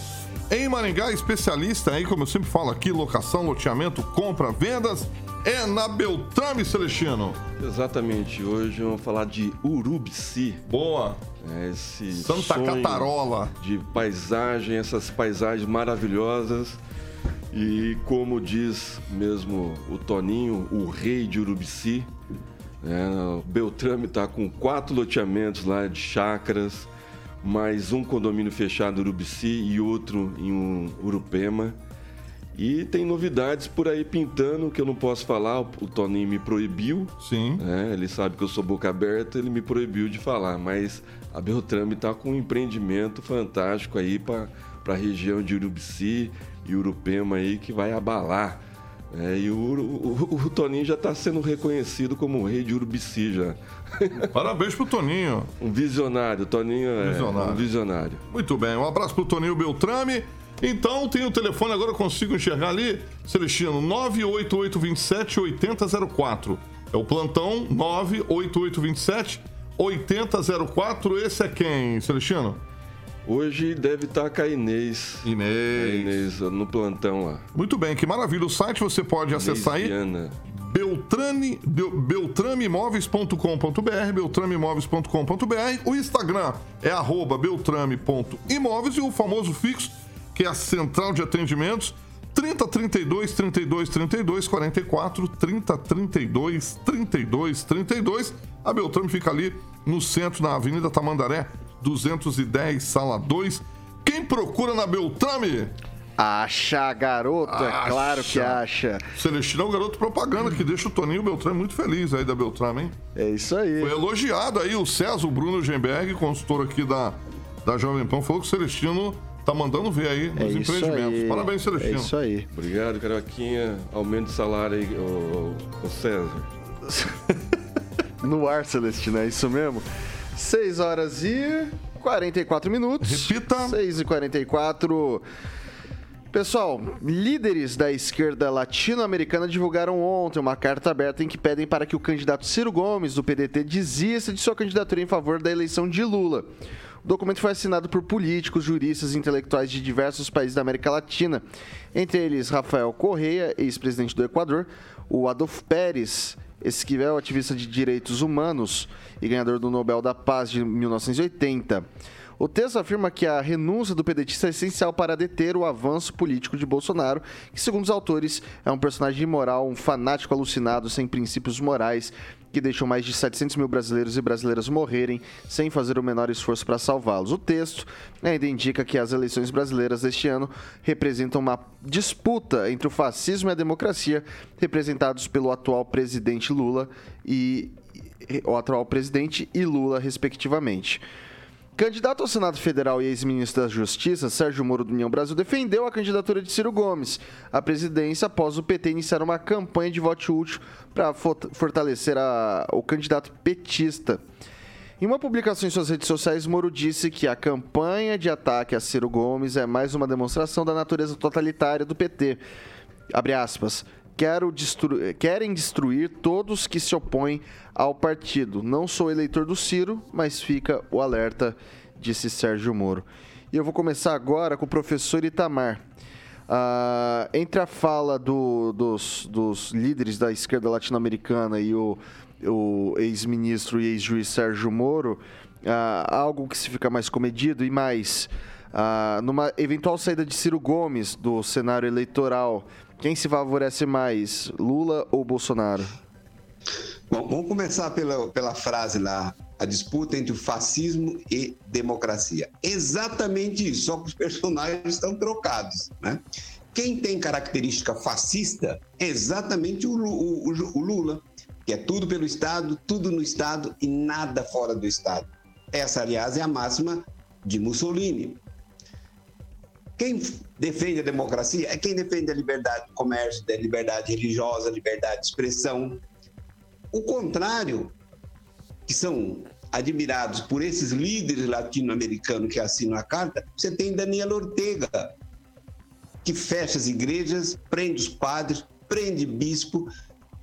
em Maringá, especialista aí, como eu sempre falo aqui, locação, loteamento, compra, vendas. É na Beltrame, Celestino. Exatamente. Hoje vamos falar de Urubici. Boa. É esse Santa Catarola. De paisagem, essas paisagens maravilhosas. E como diz mesmo o Toninho, o rei de Urubici, né, Beltrame está com quatro loteamentos lá de chácaras, mais um condomínio fechado em Urubici e outro em um Urupema. E tem novidades por aí pintando que eu não posso falar, o Toninho me proibiu. Sim. Né? Ele sabe que eu sou boca aberta, ele me proibiu de falar. Mas a Beltrame está com um empreendimento fantástico aí para a região de Urubici e Urupema aí que vai abalar. É, e o, o, o, Toninho já está sendo reconhecido como o rei de Urubici já. [LAUGHS] Parabéns pro Toninho. Um visionário, Toninho é visionário. um visionário. Muito bem, um abraço pro Toninho Beltrame. Então tem o telefone, agora eu consigo enxergar ali, Celestino, 98827 8004. É o plantão 98827 8004. Esse é quem, Celestino? Hoje deve estar com a Inês. Inês. A Inês no plantão lá. Muito bem, que maravilha. O site você pode Inês acessar aí. Viana. Beltrame, beltrameimóveis.com.br, beltrameimóveis.com.br. O Instagram é arroba beltrame.imóveis e o famoso fixo, que é a central de atendimentos, 30 32 32 32 44 30 32 32 32. A Beltrame fica ali no centro, na Avenida Tamandaré, 210, sala 2. Quem procura na Beltrame? Acha, garoto, é claro que acha. Celestino é o garoto propaganda que deixa o Toninho Beltrame muito feliz aí da Beltrame, hein? É isso aí. Foi elogiado aí o César o Bruno Gemberg, consultor aqui da, da Jovem Pan, falou que o Celestino tá mandando ver aí nos É empreendimentos. aí. Parabéns, É Celestino. isso aí. Obrigado, Carioquinha. Aumento de salário aí, ô, ô César. [LAUGHS] No ar, Celestino, é isso mesmo? 6 horas e 44 minutos. Repita. 6 e 44. Pessoal, líderes da esquerda latino-americana divulgaram ontem uma carta aberta em que pedem para que o candidato Ciro Gomes, do PDT, desista de sua candidatura em favor da eleição de Lula. O documento foi assinado por políticos, juristas e intelectuais de diversos países da América Latina, entre eles Rafael Correia, ex-presidente do Equador, o Adolfo Pérez, Esquivel, ativista de direitos humanos e ganhador do Nobel da Paz de 1980. O texto afirma que a renúncia do pedetista é essencial para deter o avanço político de Bolsonaro, que, segundo os autores, é um personagem imoral, um fanático alucinado, sem princípios morais, que deixou mais de 700 mil brasileiros e brasileiras morrerem sem fazer o menor esforço para salvá-los. O texto ainda indica que as eleições brasileiras deste ano representam uma disputa entre o fascismo e a democracia, representados pelo atual presidente Lula e o atual presidente e Lula, respectivamente. Candidato ao Senado Federal e ex-ministro da Justiça, Sérgio Moro do União Brasil defendeu a candidatura de Ciro Gomes à presidência após o PT iniciar uma campanha de voto útil para fortalecer a- o candidato petista. Em uma publicação em suas redes sociais, Moro disse que a campanha de ataque a Ciro Gomes é mais uma demonstração da natureza totalitária do PT. Abre aspas. Quero destru- Querem destruir todos que se opõem ao partido. Não sou eleitor do Ciro, mas fica o alerta, disse Sérgio Moro. E eu vou começar agora com o professor Itamar. Ah, entre a fala do- dos, dos líderes da esquerda latino-americana e o, o ex-ministro e ex-juiz Sérgio Moro, há algo que se fica mais comedido e mais. ah, numa eventual saída de Ciro Gomes do cenário eleitoral, quem se favorece mais, Lula ou Bolsonaro? Bom, vamos começar pela, pela frase lá. A disputa entre o fascismo e democracia. Exatamente isso, só que os personagens estão trocados. Né? Quem tem característica fascista é exatamente o, o- o- o Lula, que é tudo pelo Estado, tudo no Estado e nada fora do Estado. Essa, aliás, é a máxima de Mussolini. Quem defende a democracia é quem defende a liberdade do comércio, a liberdade religiosa, liberdade de expressão. O contrário, que são admirados por esses líderes latino-americanos que assinam a carta, você tem Daniel Ortega, que fecha as igrejas, prende os padres, prende bispo,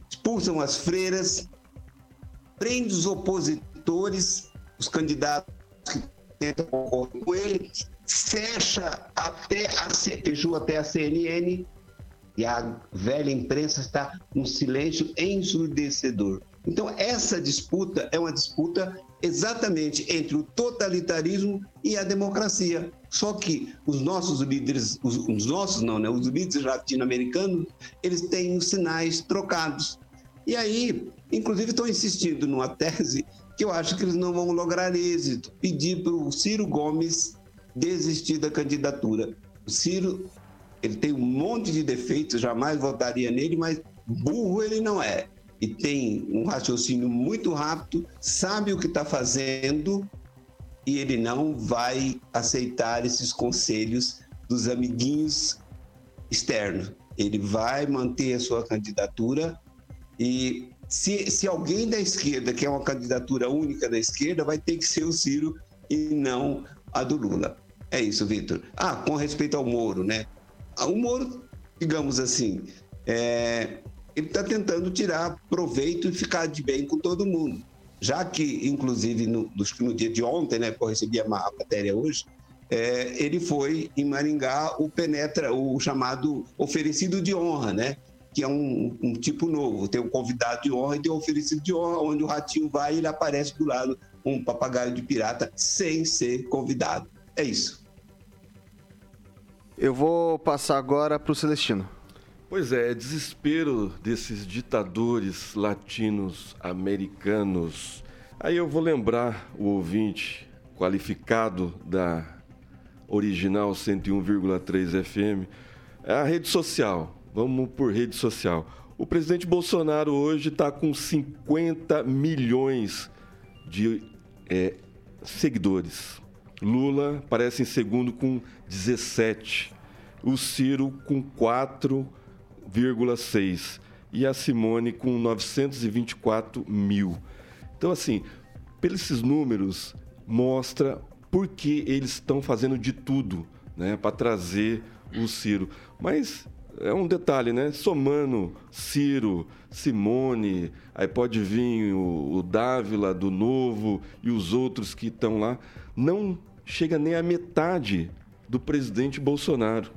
expulsam as freiras, prende os opositores, os candidatos que tentam concorrer com ele, fecha até a CPJ, até a CNN, e a velha imprensa está num silêncio ensurdecedor. Então, essa disputa é uma disputa exatamente entre o totalitarismo e a democracia. Só que os nossos líderes, os, os nossos não, né? Os líderes latino-americanos, eles têm os sinais trocados. E aí, inclusive, estão insistindo numa tese que eu acho que eles não vão lograr êxito. Pedir para o Ciro Gomes desistir da candidatura. O Ciro, ele tem um monte de defeitos, jamais votaria nele, mas burro ele não é. E tem um raciocínio muito rápido, sabe o que está fazendo e ele não vai aceitar esses conselhos dos amiguinhos externos. Ele vai manter a sua candidatura e se, se alguém da esquerda quer uma candidatura única da esquerda, vai ter que ser o Ciro e não a do Lula. É isso, Vitor. Ah, com respeito ao Moro, né? Ah, O Moro, digamos assim, é, ele está tentando tirar proveito e ficar de bem com todo mundo. Já que, inclusive, no, no dia de ontem, né, que eu recebi a ma- a matéria hoje, é, ele foi em Maringá o penetra, o chamado oferecido de honra, né? que é um, um, tipo novo. Tem um convidado de honra e tem um oferecido de honra, onde o ratinho vai e ele aparece do lado um papagaio de pirata sem ser convidado. É isso. Eu vou passar agora para o Celestino. Pois é, é desespero desses ditadores latinos americanos. Aí eu vou lembrar o ouvinte qualificado da original 101,3 FM, é a rede social. Vamos por rede social. O presidente Bolsonaro hoje está com 50 milhões de é, seguidores. Lula aparece em segundo com 17. O Ciro com 4,6. E a Simone com 924 mil. Então, assim, pelos esses números, mostra por que eles estão fazendo de tudo né, para trazer o Ciro. Mas é um detalhe, né? Somando Ciro, Simone, aí pode vir o, o Dávila do Novo e os outros que estão lá, não chega nem a metade do presidente Bolsonaro.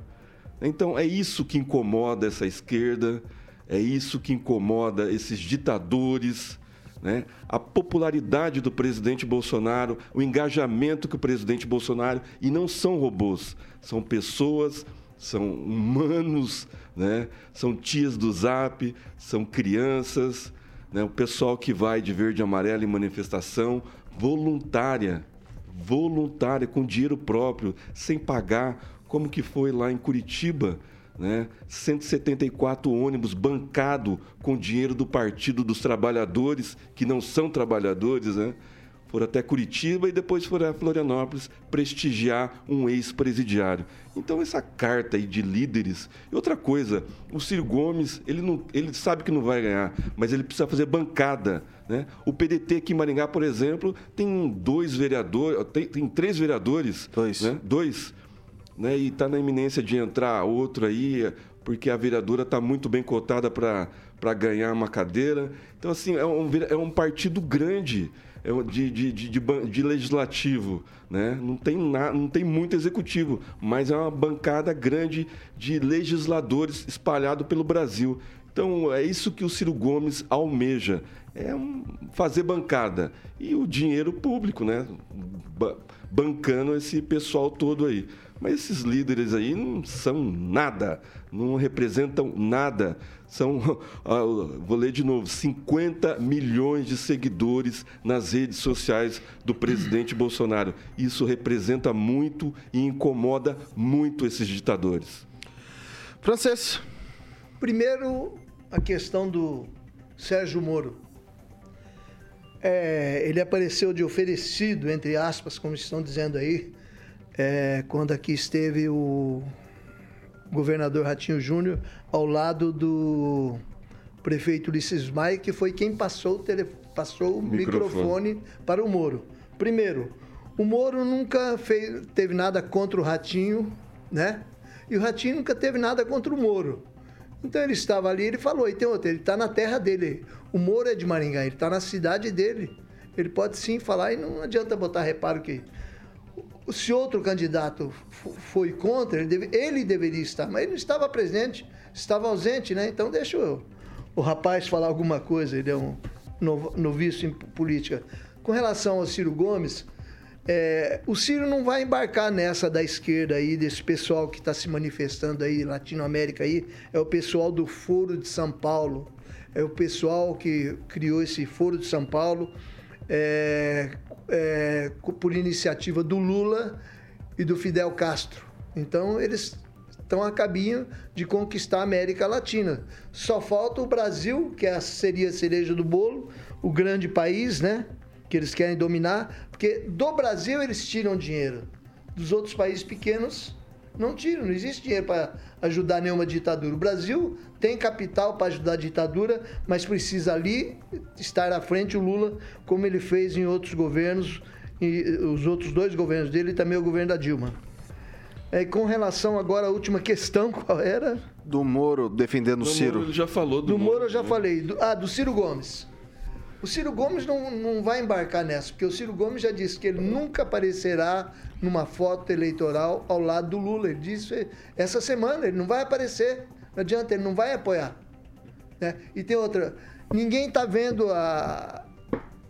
Então é isso que incomoda essa esquerda, é isso que incomoda esses ditadores, né? a popularidade do presidente Bolsonaro, o engajamento que o presidente Bolsonaro, e não são robôs, são pessoas são humanos, né? são tias do Zap, são crianças, né? o pessoal que vai de verde e amarelo em manifestação voluntária, voluntária, com dinheiro próprio, sem pagar, como que foi lá em Curitiba, né? 174 ônibus bancado com dinheiro do Partido dos Trabalhadores, que não são trabalhadores, né? Foram até Curitiba e depois foram a Florianópolis prestigiar um ex-presidiário. Então essa carta aí de líderes. E outra coisa, o Ciro Gomes, ele, não, ele sabe que não vai ganhar, mas ele precisa fazer bancada. Né? O PDT aqui em Maringá, por exemplo, tem dois vereadores, tem, tem três vereadores. Dois. Né? Dois. Né? E está na iminência de entrar outro aí, porque a vereadora está muito bem cotada para ganhar uma cadeira. Então, assim, é um, é um partido grande. É de, de, de, de, legislativo, né? não, tem na, não tem muito executivo, mas é uma bancada grande de legisladores espalhado pelo Brasil. Então é isso que o Ciro Gomes almeja, é um, fazer bancada e o dinheiro público, né? Ba bancando esse pessoal todo aí. Mas esses líderes aí não são nada, não representam nada. São, [LAUGHS] ah, vou ler de novo, 50 milhões de seguidores nas redes sociais do presidente [CLEARS THROAT] Bolsonaro. Isso representa muito e incomoda muito esses ditadores. Francês. Primeiro, a questão do Sérgio Moro. É, ele apareceu de oferecido, entre aspas, como estão dizendo aí, é, quando aqui esteve o governador Ratinho Júnior ao lado do prefeito Ulisses Maia, que foi quem passou o, passou o microfone. microfone para o Moro. Primeiro, o Moro nunca fez, teve nada contra o Ratinho, né? E o Ratinho nunca teve nada contra o Moro. Então ele estava ali, ele falou, e tem outro, ele está na terra dele. O Moro é de Maringá, ele está na cidade dele. Ele pode sim falar e não adianta botar reparo que se outro candidato foi contra, ele, deve, ele, deveria estar, mas ele não estava presente, estava ausente, né? Então deixa eu, o rapaz falar alguma coisa, ele é um noviço em política. Com relação ao Ciro Gomes, é, o Ciro não vai embarcar nessa da esquerda aí, desse pessoal que está se manifestando aí, Latinoamérica aí, é o pessoal do Foro de São Paulo, é o pessoal que criou esse Foro de São Paulo, é, é, por iniciativa do Lula e do Fidel Castro. Então, eles estão a caminho de conquistar a América Latina. Só falta o Brasil, que é seria a cereja do bolo, o grande país, né? Que eles querem dominar, porque do Brasil eles tiram dinheiro. Dos outros países pequenos, não tiram, não existe dinheiro para ajudar nenhuma ditadura. O Brasil tem capital para ajudar a ditadura, mas precisa ali estar à frente o Lula, como ele fez em outros governos, e os outros dois governos dele e também o governo da Dilma. É, com relação agora à última questão, [LAUGHS] qual era? Do Moro defendendo o Ciro. Moro já falou do, do Moro. Moro eu já né? falei. Do, ah, do Ciro Gomes. O Ciro Gomes não, não vai embarcar nessa, porque o Ciro Gomes já disse que ele nunca aparecerá numa foto eleitoral ao lado do Lula. Ele disse essa semana, ele não vai aparecer. Não adianta, ele não vai apoiar. Né? E tem outra, ninguém está vendo a,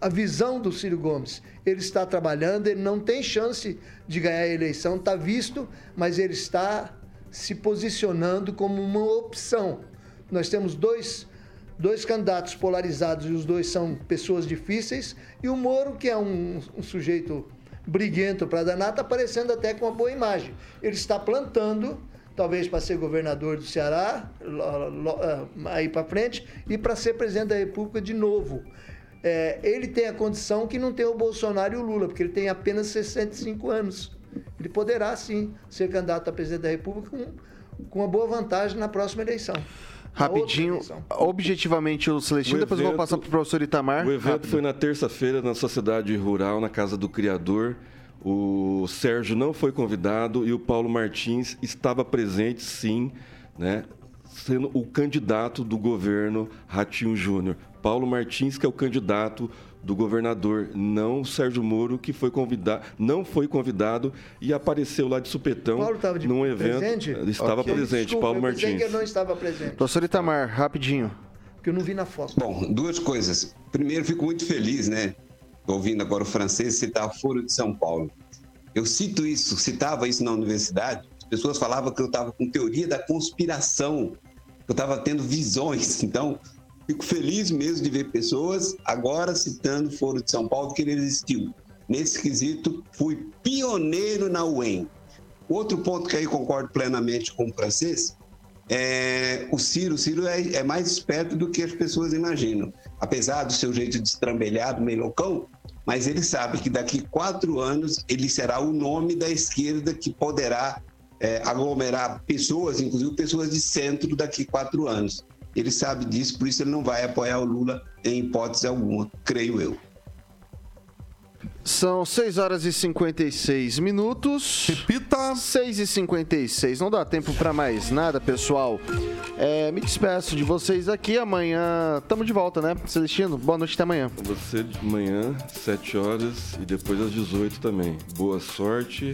a visão do Ciro Gomes. Ele está trabalhando, ele não tem chance de ganhar a eleição, está visto, mas ele está se posicionando como uma opção. Nós temos dois, dois candidatos polarizados e os dois são pessoas difíceis, e o Moro, que é um, um sujeito briguento para danar, está aparecendo até com uma boa imagem. Ele está plantando, talvez para ser governador do Ceará, ah, aí para frente, e para ser presidente da República de novo. É, ele tem a condição que não tem o Bolsonaro e o Lula, porque ele tem apenas 65 anos. Ele poderá, sim, ser candidato a presidente da República com, com uma boa vantagem na próxima eleição. Rapidinho, objetivamente o Celestino, O depois eu vou evento- passar pro professor Itamar. O evento Rápido. foi na terça-feira na Sociedade Rural, na Casa do Criador. O Sérgio não foi convidado e o Paulo Martins estava presente, sim, né, sendo o candidato do governo Ratinho Júnior. Paulo Martins, que é o candidato do governador, não o Sérgio Moro, que foi convidado, não foi convidado e apareceu lá de supetão Paulo estava de num evento. presente? Ele estava Ok. presente, Desculpa, Paulo eu Martins. que ele não estava presente, Professor Itamar, rapidinho. porque eu não vi na foto. Bom, duas coisas. Primeiro, fico muito feliz, né? Ouvindo agora o francês citar o Foro de São Paulo. Eu cito isso, citava isso na universidade. As pessoas falavam que eu estava com teoria da conspiração, que eu estava tendo visões. Então, fico feliz mesmo de ver pessoas agora citando o Foro de São Paulo, que ele existiu. Nesse quesito, fui pioneiro na UEM. Outro ponto que aí concordo plenamente com o francês é, o Ciro, o Ciro é, é mais esperto do que as pessoas imaginam. Apesar do seu jeito destrambelhado, meio loucão, mas ele sabe que daqui quatro anos ele será o nome da esquerda que poderá é, aglomerar pessoas, inclusive pessoas de centro, daqui quatro anos. Ele sabe disso, por isso ele não vai apoiar o Lula em hipótese alguma, creio eu. São 6 horas e 56 minutos. Repita. 6 e 56 Não dá tempo pra mais nada, pessoal. É, me despeço de vocês aqui. Amanhã estamos de volta, né, Celestino? Boa noite até amanhã. Você de manhã, 7 horas e depois às 18 também. Boa sorte.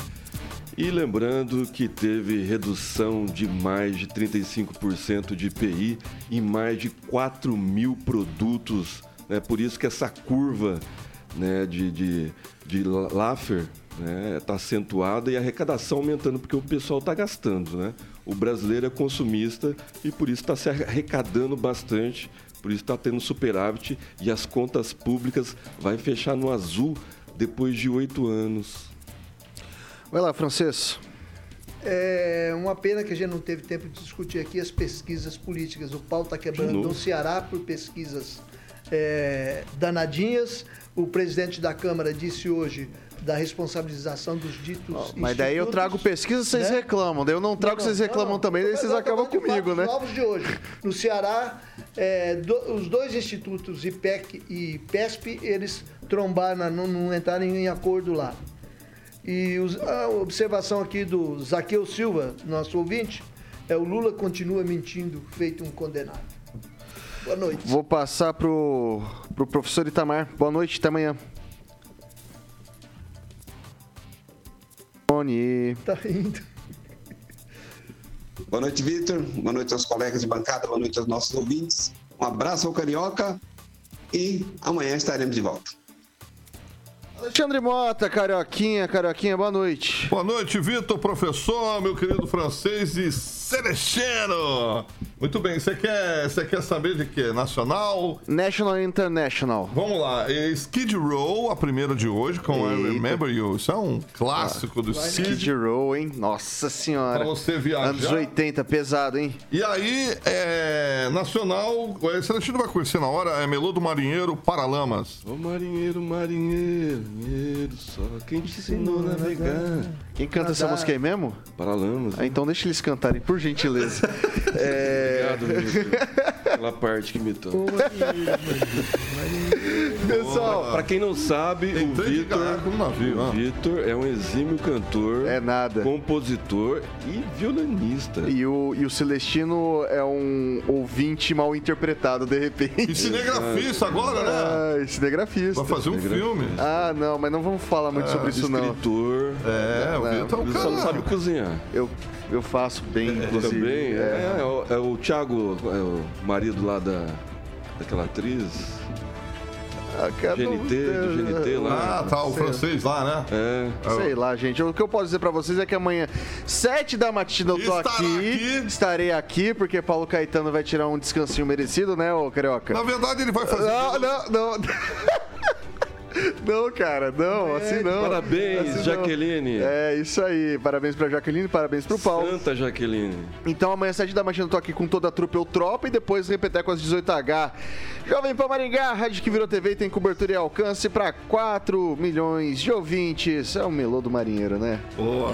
E lembrando que teve redução de mais de 35% de IPI em mais de 4 mil produtos. Né? Por isso que essa curva né, de, de, de Laffer está acentuada e a arrecadação aumentando, porque o pessoal está gastando. Né? O brasileiro é consumista e por isso está se arrecadando bastante por isso está tendo superávit e as contas públicas vai fechar no azul depois de oito anos. Vai lá, francês. É uma pena que a gente não teve tempo de discutir aqui as pesquisas políticas. O pau está quebrando no Ceará por pesquisas é, danadinhas. O presidente da Câmara disse hoje da responsabilização dos ditos Mas daí eu trago pesquisa, vocês né? reclamam. Daí eu não trago, Não, vocês não, reclamam não. também, daí vocês acabam comigo, né? novos de hoje. No Ceará, é, do- os dois institutos, IPEC e PESP, eles trombaram, não, não entraram em acordo lá. E a observação aqui do Zaqueu Silva, nosso ouvinte, é o Lula continua mentindo, feito um condenado. Boa noite. Vou passar pro, pro professor Itamar. Boa noite, até amanhã. Tony. Tá indo. Boa noite, Vitor. Boa noite aos colegas de bancada, boa noite aos nossos ouvintes. Um abraço ao Carioca e amanhã estaremos de volta. Alexandre Mota, Carioquinha, Carioquinha, boa noite. Boa noite, Vitor, professor, meu querido francês e Celestino. Muito bem, você quer, você quer saber de quê? Nacional? National International. Vamos lá, é Skid Row, a primeira de hoje, com I Eita. Remember You. Isso é um clássico do Skid. Skid Row, hein? Nossa senhora. Pra você viajar. Anos 80, pesado, hein? E aí, é, Nacional, o Celestino vai conhecer na hora, é Melô do Marinheiro Paralamas. Ô marinheiro, marinheiro, marinheiro, só quem te ensinou a navegar. Quem canta essa música aí mesmo? Paralamas. Ah, então deixa eles cantarem, por gentileza. [LAUGHS] é... Obrigado, Vitor. Aquela parte que imitou. [LAUGHS] Pessoal, Pra quem não sabe, o três de Vitor, navio, o. Vitor é um exímio cantor, é nada. compositor e violinista. E o, e o Celestino é um ouvinte mal interpretado, de E repente. cinegrafista agora, né? Ah, cinegrafista. Vai fazer um filme. Ah, não, mas não vamos falar muito sobre isso, não. Escritor. É, o Não, Vitor é um Ele só não cara. sabe cozinhar. Eu, eu faço bem. inclusive. Também. É, é o, é o Thiago, é o marido lá da, daquela atriz. Ah, GNT, do GNT lá. Ah, tá, o francês lá, né? É. Sei lá, gente. O que eu posso dizer pra vocês é que amanhã, 7 da matina, eu tô aqui, aqui. Estarei aqui, porque Paulo Caetano vai tirar um descansinho merecido, né, ô Carioca? Na verdade, ele vai fazer. Não, não, não. [LAUGHS] Não, cara, não, assim não. Parabéns, Assim não. Jaqueline. É, isso aí. Parabéns pra Jaqueline, parabéns pro Paulo. Santa Jaqueline. Então amanhã, 7 da manhã, eu tô aqui com toda a trupe ou tropa e depois repeteco às 18h. Jovem Pan Maringá, rádio que virou TV tem cobertura e alcance pra 4 milhões de ouvintes. É o melô do marinheiro, né? Boa.